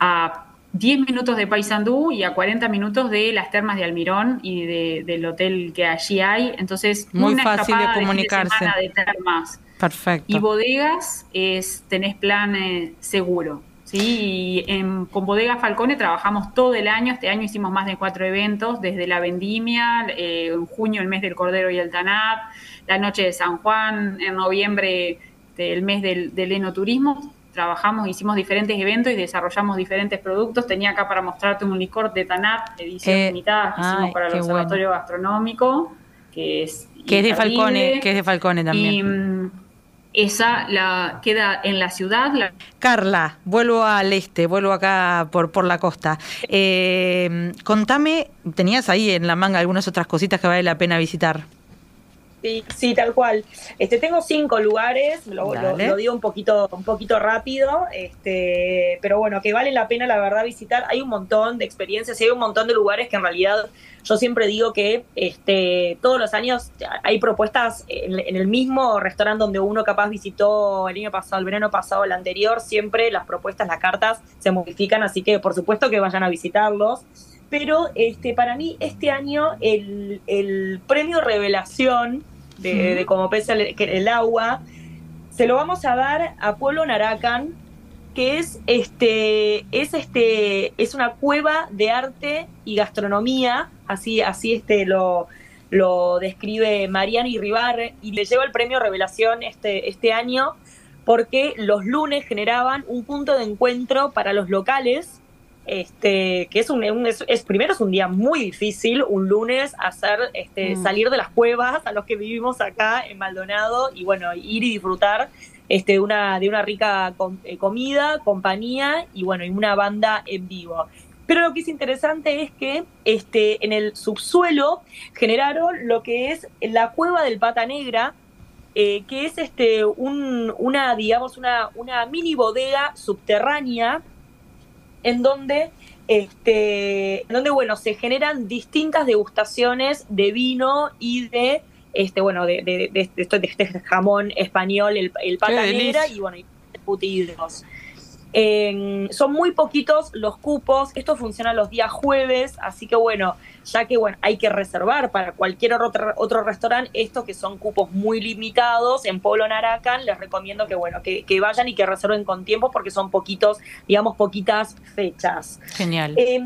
a 10 minutos de Paysandú y a 40 minutos de las termas de Almirón y de- del hotel que allí hay. Entonces, Muy una fácil de comunicarse. semana de termas Perfecto. y bodegas es tenés plan eh, seguro. ¿sí? Y en- con Bodega Falcone trabajamos todo el año. Este año hicimos más de cuatro eventos, desde la vendimia, eh, en junio el mes del Cordero y el Tanat, la noche de San Juan, en noviembre el mes del, del enoturismo. Trabajamos, hicimos diferentes eventos y desarrollamos diferentes productos. Tenía acá para mostrarte un licor de Tanat, edición Eh, limitada, que hicimos para el Observatorio Gastronómico, que es que es de. Falcone, que es de Falcone también. Y mm, esa la queda en la ciudad. la- Carla, vuelvo al este, vuelvo acá por, por la costa. Eh, contame, tenías ahí en la manga algunas otras cositas que vale la pena visitar. Sí, sí, tal cual. Este, tengo cinco lugares, lo, lo- Dale. lo digo un poquito, un poquito rápido, este, pero bueno, que vale la pena la verdad visitar. Hay un montón de experiencias y hay un montón de lugares que en realidad yo siempre digo que este, todos los años hay propuestas en, en el mismo restaurante donde uno capaz visitó el año pasado, el verano pasado, el anterior, siempre las propuestas, las cartas se modifican, así que por supuesto que vayan a visitarlos pero este, para mí este año el, el premio revelación de, de Como pesa el, agua. Se lo vamos a dar a Pueblo Naracan, que es este, es este, es una cueva de arte y gastronomía, así, así este lo, lo describe Mariana Irribarre, y le lleva el premio Revelación este, este año, porque los lunes generaban un punto de encuentro para los locales este, que es un, un- es, es- primero es un día muy difícil, un lunes hacer este, Mm. salir de las cuevas a los que vivimos acá en Maldonado y bueno, ir y disfrutar este, una, de una rica com- eh, comida, compañía y bueno, y una banda en vivo. Pero lo que es interesante es que este, en el subsuelo generaron lo que es la cueva del Pata Negra, eh, que es este un, una, digamos, una, una mini bodega subterránea en donde este, en donde bueno, se generan distintas degustaciones de vino y de este, bueno, de, de, de, de este jamón español, el, el pata negra y bueno, y putidos. Eh, son muy poquitos los cupos, esto funciona los días jueves, así que bueno, ya que bueno, hay que reservar para cualquier otro, otro restaurante, estos que son cupos muy limitados en Pueblo Naracan, les recomiendo que bueno, que, que vayan y que reserven con tiempo porque son poquitos, digamos, poquitas fechas. Genial. Eh,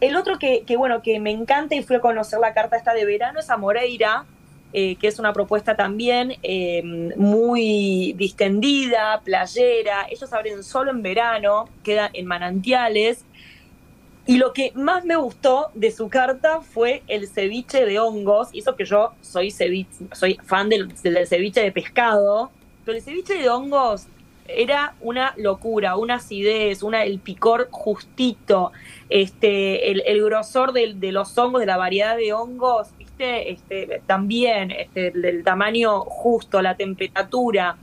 el otro que, que, bueno, que me encanta y fui a conocer la carta esta de verano es a Moreira, eh, que es una propuesta también eh, muy distendida, playera. Ellos abren solo en verano, queda en manantiales. Y lo que más me gustó de su carta fue el ceviche de hongos. Y eso que yo soy, ceviche, soy fan del, del ceviche de pescado. Pero el ceviche de hongos era una locura, una acidez, una, el picor justito, este, el, el grosor de, de, los hongos, de la variedad de hongos, ¿viste? Este, también, este, del tamaño justo, la temperatura.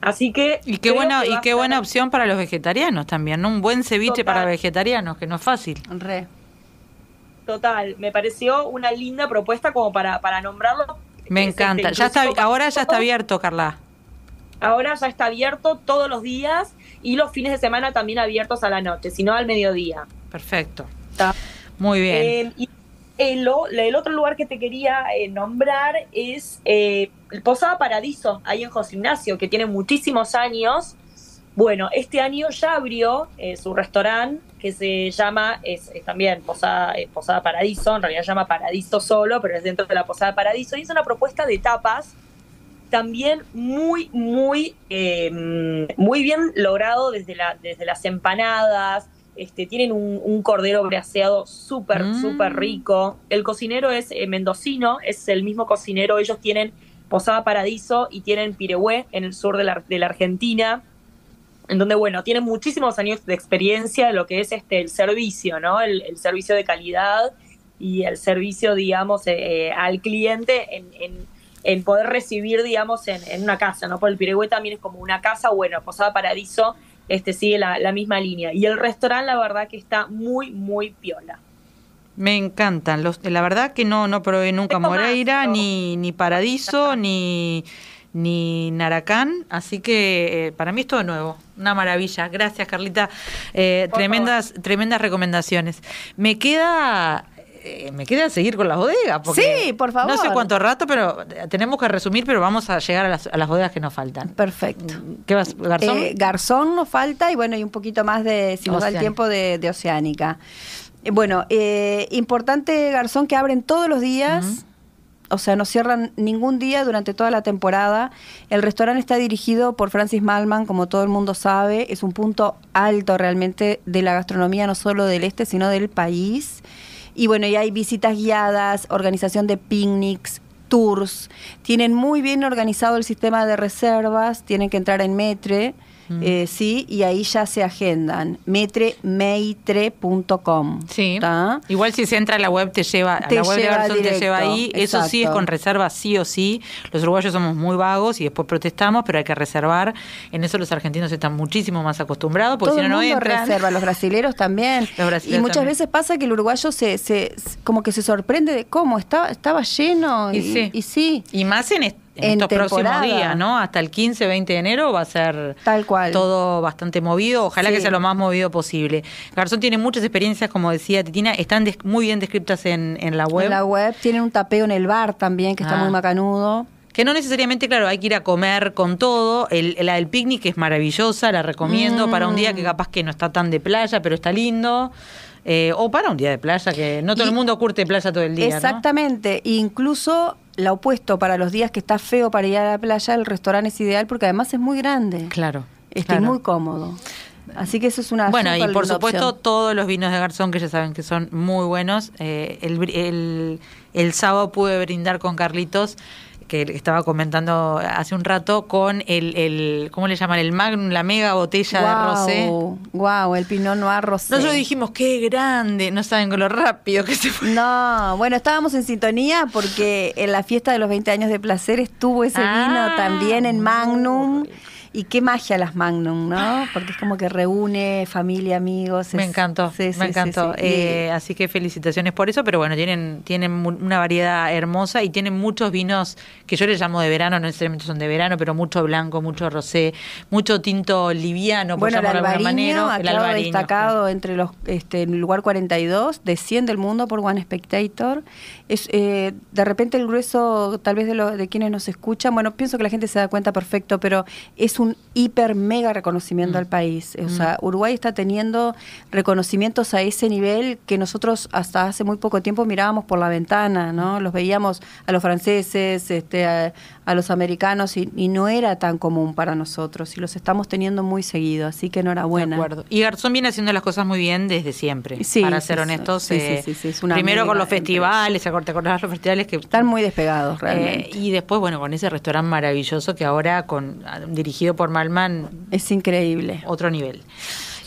Así que. Y qué buena, y qué buena opción para los vegetarianos también, ¿no? Un buen ceviche Total. para vegetarianos, que no es fácil. Re. Total, me pareció una linda propuesta como para, para nombrarlo. Me encanta. Ya está, ahora ya está abierto, Carla. Ahora ya está abierto todos los días y los fines de semana también abiertos a la noche, sino al mediodía. Perfecto. ¿Está? Muy bien. Eh, y el, el, otro lugar que te quería eh, nombrar es eh, el Posada Paradiso, ahí en José Ignacio, que tiene muchísimos años. Bueno, este año ya abrió eh, su restaurante que se llama, es, es también Posada, Posada Paradiso, en realidad se llama Paradiso solo, pero es dentro de la Posada Paradiso, y es una propuesta de tapas también muy, muy, eh, muy bien logrado desde, la, desde las empanadas. Este, tienen un, un cordero braseado súper, mm. súper rico. El cocinero es eh, mendocino, es el mismo cocinero. Ellos tienen Posada Paradiso y tienen Pirehué en el sur de la, de la Argentina. En donde, bueno, tienen muchísimos años de experiencia de lo que es este, el servicio, ¿no? El, el servicio de calidad y el servicio, digamos, eh, eh, al cliente en, en el poder recibir, digamos, en, en, una casa, ¿no? Por el Pirigüe también es como una casa, bueno, Posada Paradiso este sigue la, la, misma línea. Y el restaurante, la verdad que está muy, muy piola. Me encantan. Los, la verdad que no, no probé nunca Moreira, ni, ni Paradiso, ni, ni Naracán, así que eh, para mí es todo nuevo, una maravilla. Gracias, Carlita. Eh, tremendas, favor. tremendas recomendaciones. Me queda eh, me queda seguir con las bodegas. Porque sí, por favor. No sé cuánto rato, pero tenemos que resumir, pero vamos a llegar a las, a las bodegas que nos faltan. Perfecto. ¿Qué vas, Garzón? Eh, Garzón nos falta y bueno, y un poquito más de, si nos da el tiempo, de, de Oceánica. Bueno, eh, importante Garzón que abren todos los días. Uh -huh. O sea, no cierran ningún día durante toda la temporada. El restaurante está dirigido por Francis Malman, como todo el mundo sabe. Es un punto alto realmente de la gastronomía, no solo del este, sino del país. Y bueno, y hay visitas guiadas, organización de picnics, tours. Tienen muy bien organizado el sistema de reservas, tienen que entrar en Metre, mm. eh, sí, y ahí ya se agendan. metremeitre.com. Sí. ¿tá? Igual si se entra a la web te lleva, te a la web lleva de Garzón directo, te lleva ahí. exacto. Eso sí es con reserva sí o sí. Los uruguayos somos muy vagos y después protestamos, pero hay que reservar. En eso los argentinos están muchísimo más acostumbrados, porque Todo si no, no el mundo entran. reserva, los brasileros también. Los brasileros y muchas también. veces pasa que el uruguayo se, se, como que se sorprende de cómo estaba, estaba lleno. Y, Y, sí. y sí. Y más en, est- en En estos próximos días, ¿no? Hasta el 15, 20 de enero va a ser Tal cual. todo bastante movido. Ojalá Sí. que sea lo más movido posible. Garzón tiene muchas experiencias, como decía Titina, están muy bien descritas en, en la web. En la web tienen un tapeo en el bar también, que está Ah. muy macanudo. Que no necesariamente, claro, hay que ir a comer con todo. El, la del picnic es maravillosa, la recomiendo Mm. para un día que capaz que no está tan de playa, pero está lindo. Eh, o para un día de playa, que no todo Y- el mundo curte playa todo el día. ¿no? Exactamente. Incluso lo opuesto, para los días que está feo para ir a la playa, el restaurante es ideal porque además es muy grande. Claro. Claro. muy cómodo. Así que eso es una Bueno, y por supuesto opción. todos los vinos de Garzón que ya saben que son muy buenos. Eh, el, br- el, el sábado pude brindar con Carlitos que estaba comentando hace un rato, con el, el ¿cómo le llaman? El Magnum, la mega botella de rosé. Wow, el Pinot Noir rosé. Nosotros dijimos, qué grande, no saben con lo rápido que se fue. No, bueno, estábamos en sintonía porque en la fiesta de los 20 años de placer estuvo ese Ah, vino también en Magnum. muy. Y qué magia las Magnum, ¿no? Porque es como que reúne familia, amigos. Me es- encantó, sí, sí, me encantó. sí. Eh, así que felicitaciones por eso, pero bueno, tienen, tienen una variedad hermosa y tienen muchos vinos que yo les llamo de verano, no necesariamente son de verano, pero mucho blanco, mucho rosé, mucho tinto liviano, por Bueno, el llamarlo de alguna manera. ha El albariño. destacado entre los, este, en el lugar 42 de 100 del mundo por One Spectator. Es, eh, de repente el grueso, tal vez de, lo- de quienes nos escuchan, bueno, pienso que la gente se da cuenta perfecto, pero es un hiper mega reconocimiento al país. O sea, Uruguay está teniendo reconocimientos a ese nivel que nosotros hasta hace muy poco tiempo mirábamos por la ventana, ¿no? Los veíamos a los franceses, este, a, a los americanos y, y no era tan común para nosotros y los estamos teniendo muy seguido, así que enhorabuena. De acuerdo. Y Garzón viene haciendo las cosas muy bien desde siempre. Sí, para ser honestos. sí, sí, eh, sí, sí, es una primero con los festivales, ¿te acordás los festivales que Están muy despegados, Eh, realmente. y después, bueno, con ese restaurante maravilloso que ahora, con dirigido por Malman, es increíble. otro nivel.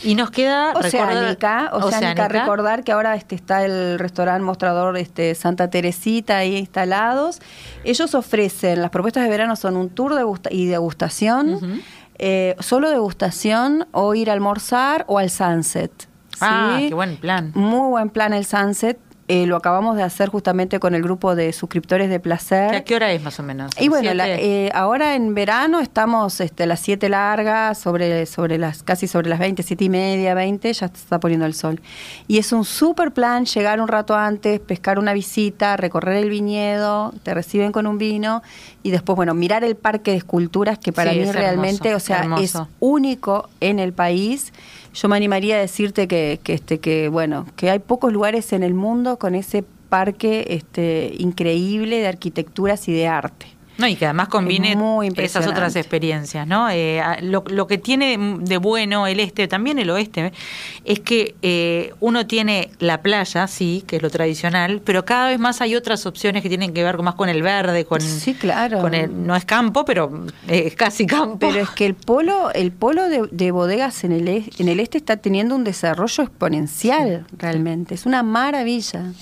Y nos queda Oceánica, recordar- Oceánica, recordar que ahora este está el restaurante mostrador este Santa Teresita ahí instalados. Ellos ofrecen, las propuestas de verano son un tour de y degustación, eh, solo degustación o ir a almorzar o al sunset. Ah, ¿sí? qué buen plan. Muy buen plan el sunset. Eh, lo acabamos de hacer justamente con el grupo de suscriptores de placer. ¿A qué hora es más o menos? Y bueno, la- eh, ahora en verano estamos este, a las 7 largas, sobre, sobre las, casi sobre las 20, 7 y media, 20, ya está poniendo el sol. Y es un super plan llegar un rato antes, pescar una visita, recorrer el viñedo, te reciben con un vino y después, bueno, mirar el parque de esculturas que para Sí, mí es realmente, hermoso, o sea, es único en el país. Yo me animaría a decirte que, que, este, que, bueno, que hay pocos lugares en el mundo con ese parque este, increíble de arquitecturas y de arte. No, y que además combine esas otras experiencias, ¿no? Eh, lo, lo que tiene de bueno el este, también el oeste, es que eh, uno tiene la playa, sí, que es lo tradicional, pero cada vez más hay otras opciones que tienen que ver más con el verde, con, Sí, claro. con el, no es campo, pero es casi campo. Pero es que el polo, el polo de, de bodegas en el, e- en el este está teniendo un desarrollo exponencial, realmente. Es una maravilla.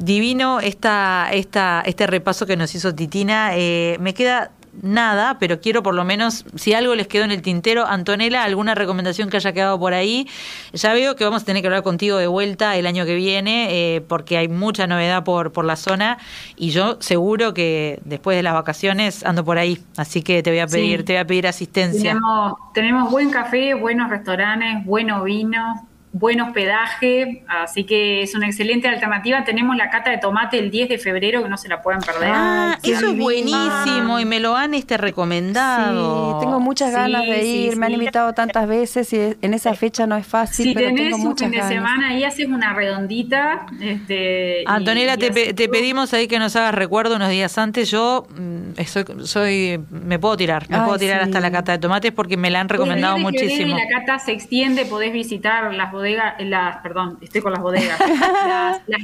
Divino esta, esta, este repaso que nos hizo Titina. Eh, me queda nada, pero quiero por lo menos, si algo les quedó en el tintero, Antonella, alguna recomendación que haya quedado por ahí. Ya veo que vamos a tener que hablar contigo de vuelta el año que viene, eh, porque hay mucha novedad por, por la zona y yo seguro que después de las vacaciones ando por ahí, así que te voy a pedir, Sí. te voy a pedir asistencia. Tenemos, tenemos buen café, buenos restaurantes, bueno vino, buen hospedaje, así que es una excelente alternativa. Tenemos la cata de tomate el 10 de febrero, que no se la pueden perder. Ah, eso es buenísimo y me lo han este recomendado. Sí, tengo muchas Sí, ganas de sí, ir. Me han invitado tantas veces y en esa fecha no es fácil, si pero tenés tengo un muchas fin de ganas. semana y haces una redondita, este, y- Antonella, y te, pe- te pedimos ahí que nos hagas recuerdo unos días antes. Yo mm, soy, soy- me puedo tirar, me Ay, puedo tirar sí. hasta la cata de tomates porque me la han recomendado el 10 de febrero muchísimo. Y la cata se extiende, podés visitar las bodegas, las, perdón, estoy con las bodegas, las, las,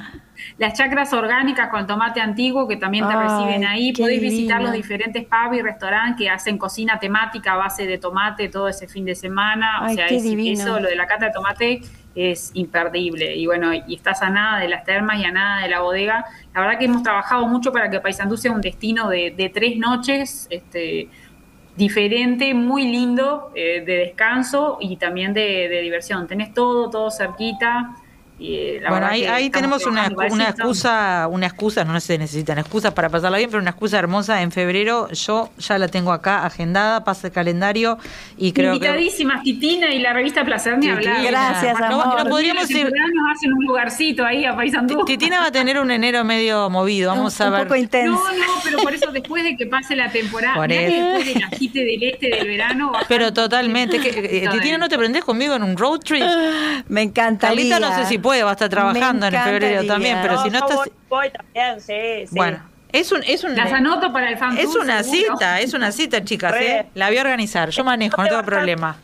las chacras orgánicas con tomate antiguo que también te Ay, reciben ahí. qué Podés visitar los diferentes pubs y restaurantes que hacen cocina temática a base de tomate todo ese fin de semana. Ay, o sea, es- eso, lo de la cata de tomate es imperdible. Y bueno, y estás a nada de las termas y a nada de la bodega. La verdad que hemos trabajado mucho para que Paysandú sea un destino de, de tres noches, este, diferente, muy lindo, eh, de descanso y también de, de diversión. Tenés todo, todo cerquita. Y, eh, la Bueno, ahí, que ahí tenemos una, excusa, una excusa, no se necesitan excusas para pasarla bien, pero una excusa hermosa en febrero. Yo ya la tengo acá agendada, pasa el calendario y creo que Invitadísimas, Titina y la revista Placer ni hablar. Gracias, Cuando amor. los Podríamos ir- nos hacen un lugarcito ahí a Paysandú. Titina va a tener un enero medio movido. Vamos un a ver. poco intenso. No, no, pero por eso después de que pase la temporada, Por que después del agite del este del verano. va a Pero totalmente. que, eh, Titina. ¿no te prendés conmigo en un road trip? Me encantaría. Carlita no sé si puede, va a estar trabajando en febrero también, pero si no estás... voy, voy también, sí, sí. Bueno, es un... Es un Las anoto para el fan Es una seguro. cita, es una cita, chicas. ¿eh? La voy a organizar. Yo manejo, no tengo problema.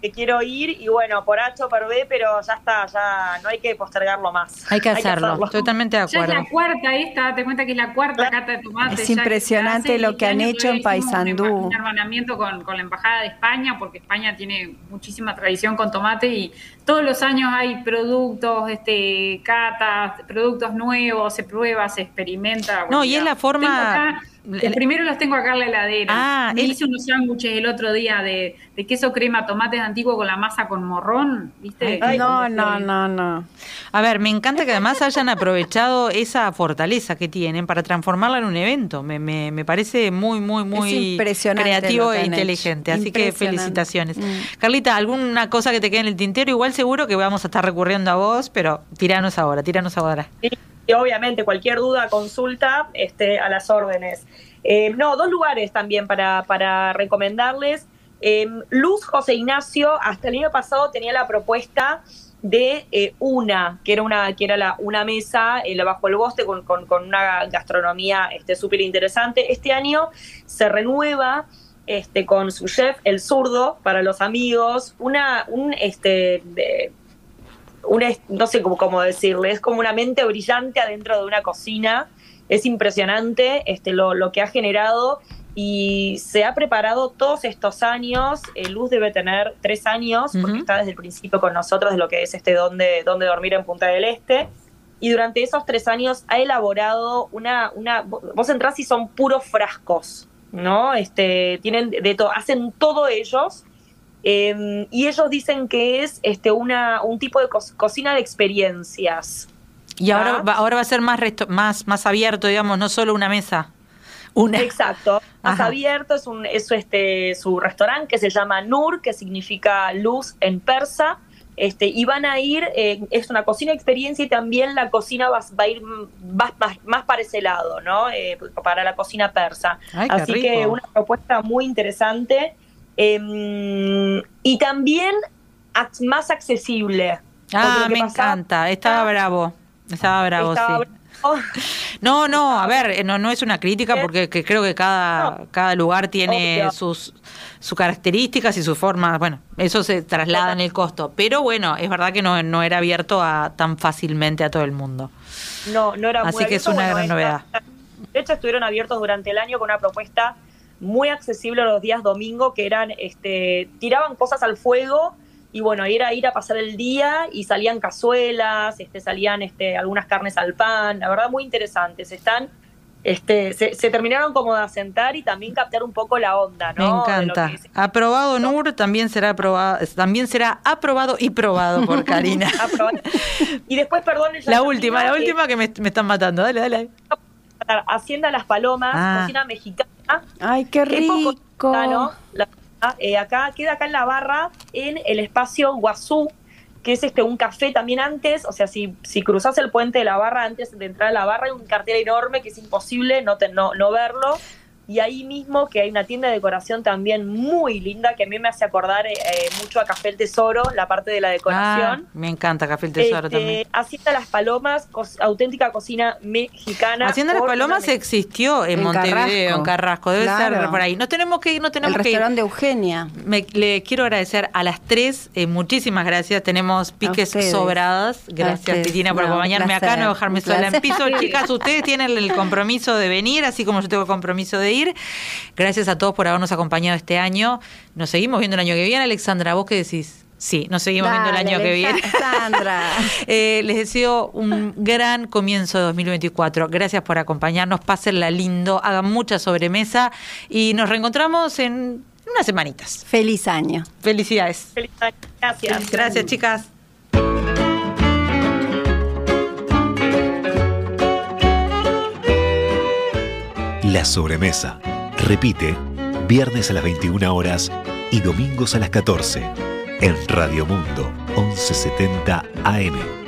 Que quiero ir y bueno, por H o por B, pero ya está, ya no hay que postergarlo más. Hay que hacerlo, totalmente de acuerdo. Ya es la cuarta esta, date cuenta que es la cuarta cata de tomate. Es impresionante lo que han hecho en Paysandú. Un hermanamiento con, con la Embajada de España, porque España tiene muchísima tradición con tomate y todos los años hay productos, este, catas, productos nuevos, se prueba, se experimenta. No, y es la forma... El primero los tengo acá en la heladera. Ah, Me hice unos sándwiches el otro día de, queso crema, tomates antiguos con la masa con morrón, ¿viste? no, no, no, no. A ver, me encanta que además hayan aprovechado esa fortaleza que tienen para transformarla en un evento. Me, me, me parece muy, muy, muy creativo e inteligente. Así que felicitaciones. Mm. Carlita, ¿alguna cosa que te quede en el tintero? Igual seguro que vamos a estar recurriendo a vos, pero tiranos ahora, tiranos ahora. Sí obviamente cualquier duda, consulta, este, a las órdenes. Eh, no, dos lugares también para, para recomendarles. Eh, Luz José Ignacio, hasta el año pasado tenía la propuesta de eh, una, que era una, que era la, una mesa bajo el bosque con, con, una gastronomía súper este, interesante. Este año se renueva este, con su chef, el zurdo, para los amigos, una, un, este, no sé cómo, cómo decirle, es como una mente brillante adentro de una cocina. Es impresionante este, lo, lo que ha generado y se ha preparado todos estos años. Eh, Luz debe tener tres años, porque está desde el principio con nosotros de lo que es este Donde, donde Dormir en Punta del Este. Y durante esos tres años ha elaborado una. una vos entrás y son puros frascos, ¿no? Este, tienen de todo, hacen todo ellos Em, y ellos dicen que es este, una, un tipo de cocina de experiencias. Y ahora, va, ahora va a ser más, más, más abierto, digamos, no solo una mesa. Una. Exacto, más abierto, es, un, es este, su restaurante que se llama Nur, que significa luz en persa. Este, y van a ir, eh, es una cocina de experiencia y también la cocina va, va a ir más, más, para ese lado, ¿no? Eh, para la cocina persa. Así que una propuesta muy interesante. Em, y también más accesible. Ah, me encanta. Estaba bravo. Estaba bravo, sí. No, no, a ver, eh, no, no es una crítica porque creo que cada, cada lugar tiene sus, sus características y sus formas. Bueno, eso se traslada en el costo. Pero bueno, es verdad que no, no era abierto a tan fácilmente a todo el mundo. No, no era Así que es una gran novedad. De hecho, estuvieron abiertos durante el año con una propuesta muy accesible los días domingo, que eran, este, tiraban cosas al fuego y bueno, era ir a pasar el día y salían cazuelas, este, salían este, algunas carnes al pan, la verdad muy interesantes. Están, este, se, terminaron como de asentar y también captar un poco la onda, ¿no? Me encanta. Aprobado NUR también será aprobado, también será aprobado y probado por Karina. y después, perdón, la última, la última que me, me, están matando. Dale, dale. Hacienda Las Palomas, ah. cocina mexicana Ay, qué rico. Eh, acá queda acá en la barra, en el espacio Guazú, que es este un café también antes, o sea, si, si cruzas el puente de la barra antes de entrar a la barra hay un cartel enorme que es imposible no, no, no verlo y ahí mismo que hay una tienda de decoración también muy linda que a mí me hace acordar eh, eh, mucho a Café el Tesoro, la parte de la decoración. Ah, me encanta Café el Tesoro este, también. Hacienda Las Palomas, auténtica cocina mexicana. Hacienda Las Palomas existió en, Montevideo, en Carrasco, debe ser por ahí. No tenemos que ir, no tenemos el que restaurante de Eugenia. Me, le quiero agradecer a las tres, eh, muchísimas gracias. Tenemos piques sobradas. Gracias, Cristina, por acompañarme acá, no dejarme sola en piso. Chicas, ustedes tienen el compromiso de venir, así como yo tengo el compromiso de ir. Gracias a todos por habernos acompañado este año. Nos seguimos viendo el año que viene. Alexandra, ¿vos qué decís? Sí, nos seguimos viendo el año que viene. Alexandra. Eh, les deseo un gran comienzo de 2024. Gracias por acompañarnos. Pásenla lindo, hagan mucha sobremesa y nos reencontramos en unas semanitas. Feliz año. Felicidades. Feliz año. Gracias. Gracias, chicas. La sobremesa. Repite, viernes a las 21 horas y domingos a las 14 en Radio Mundo 1170 AM.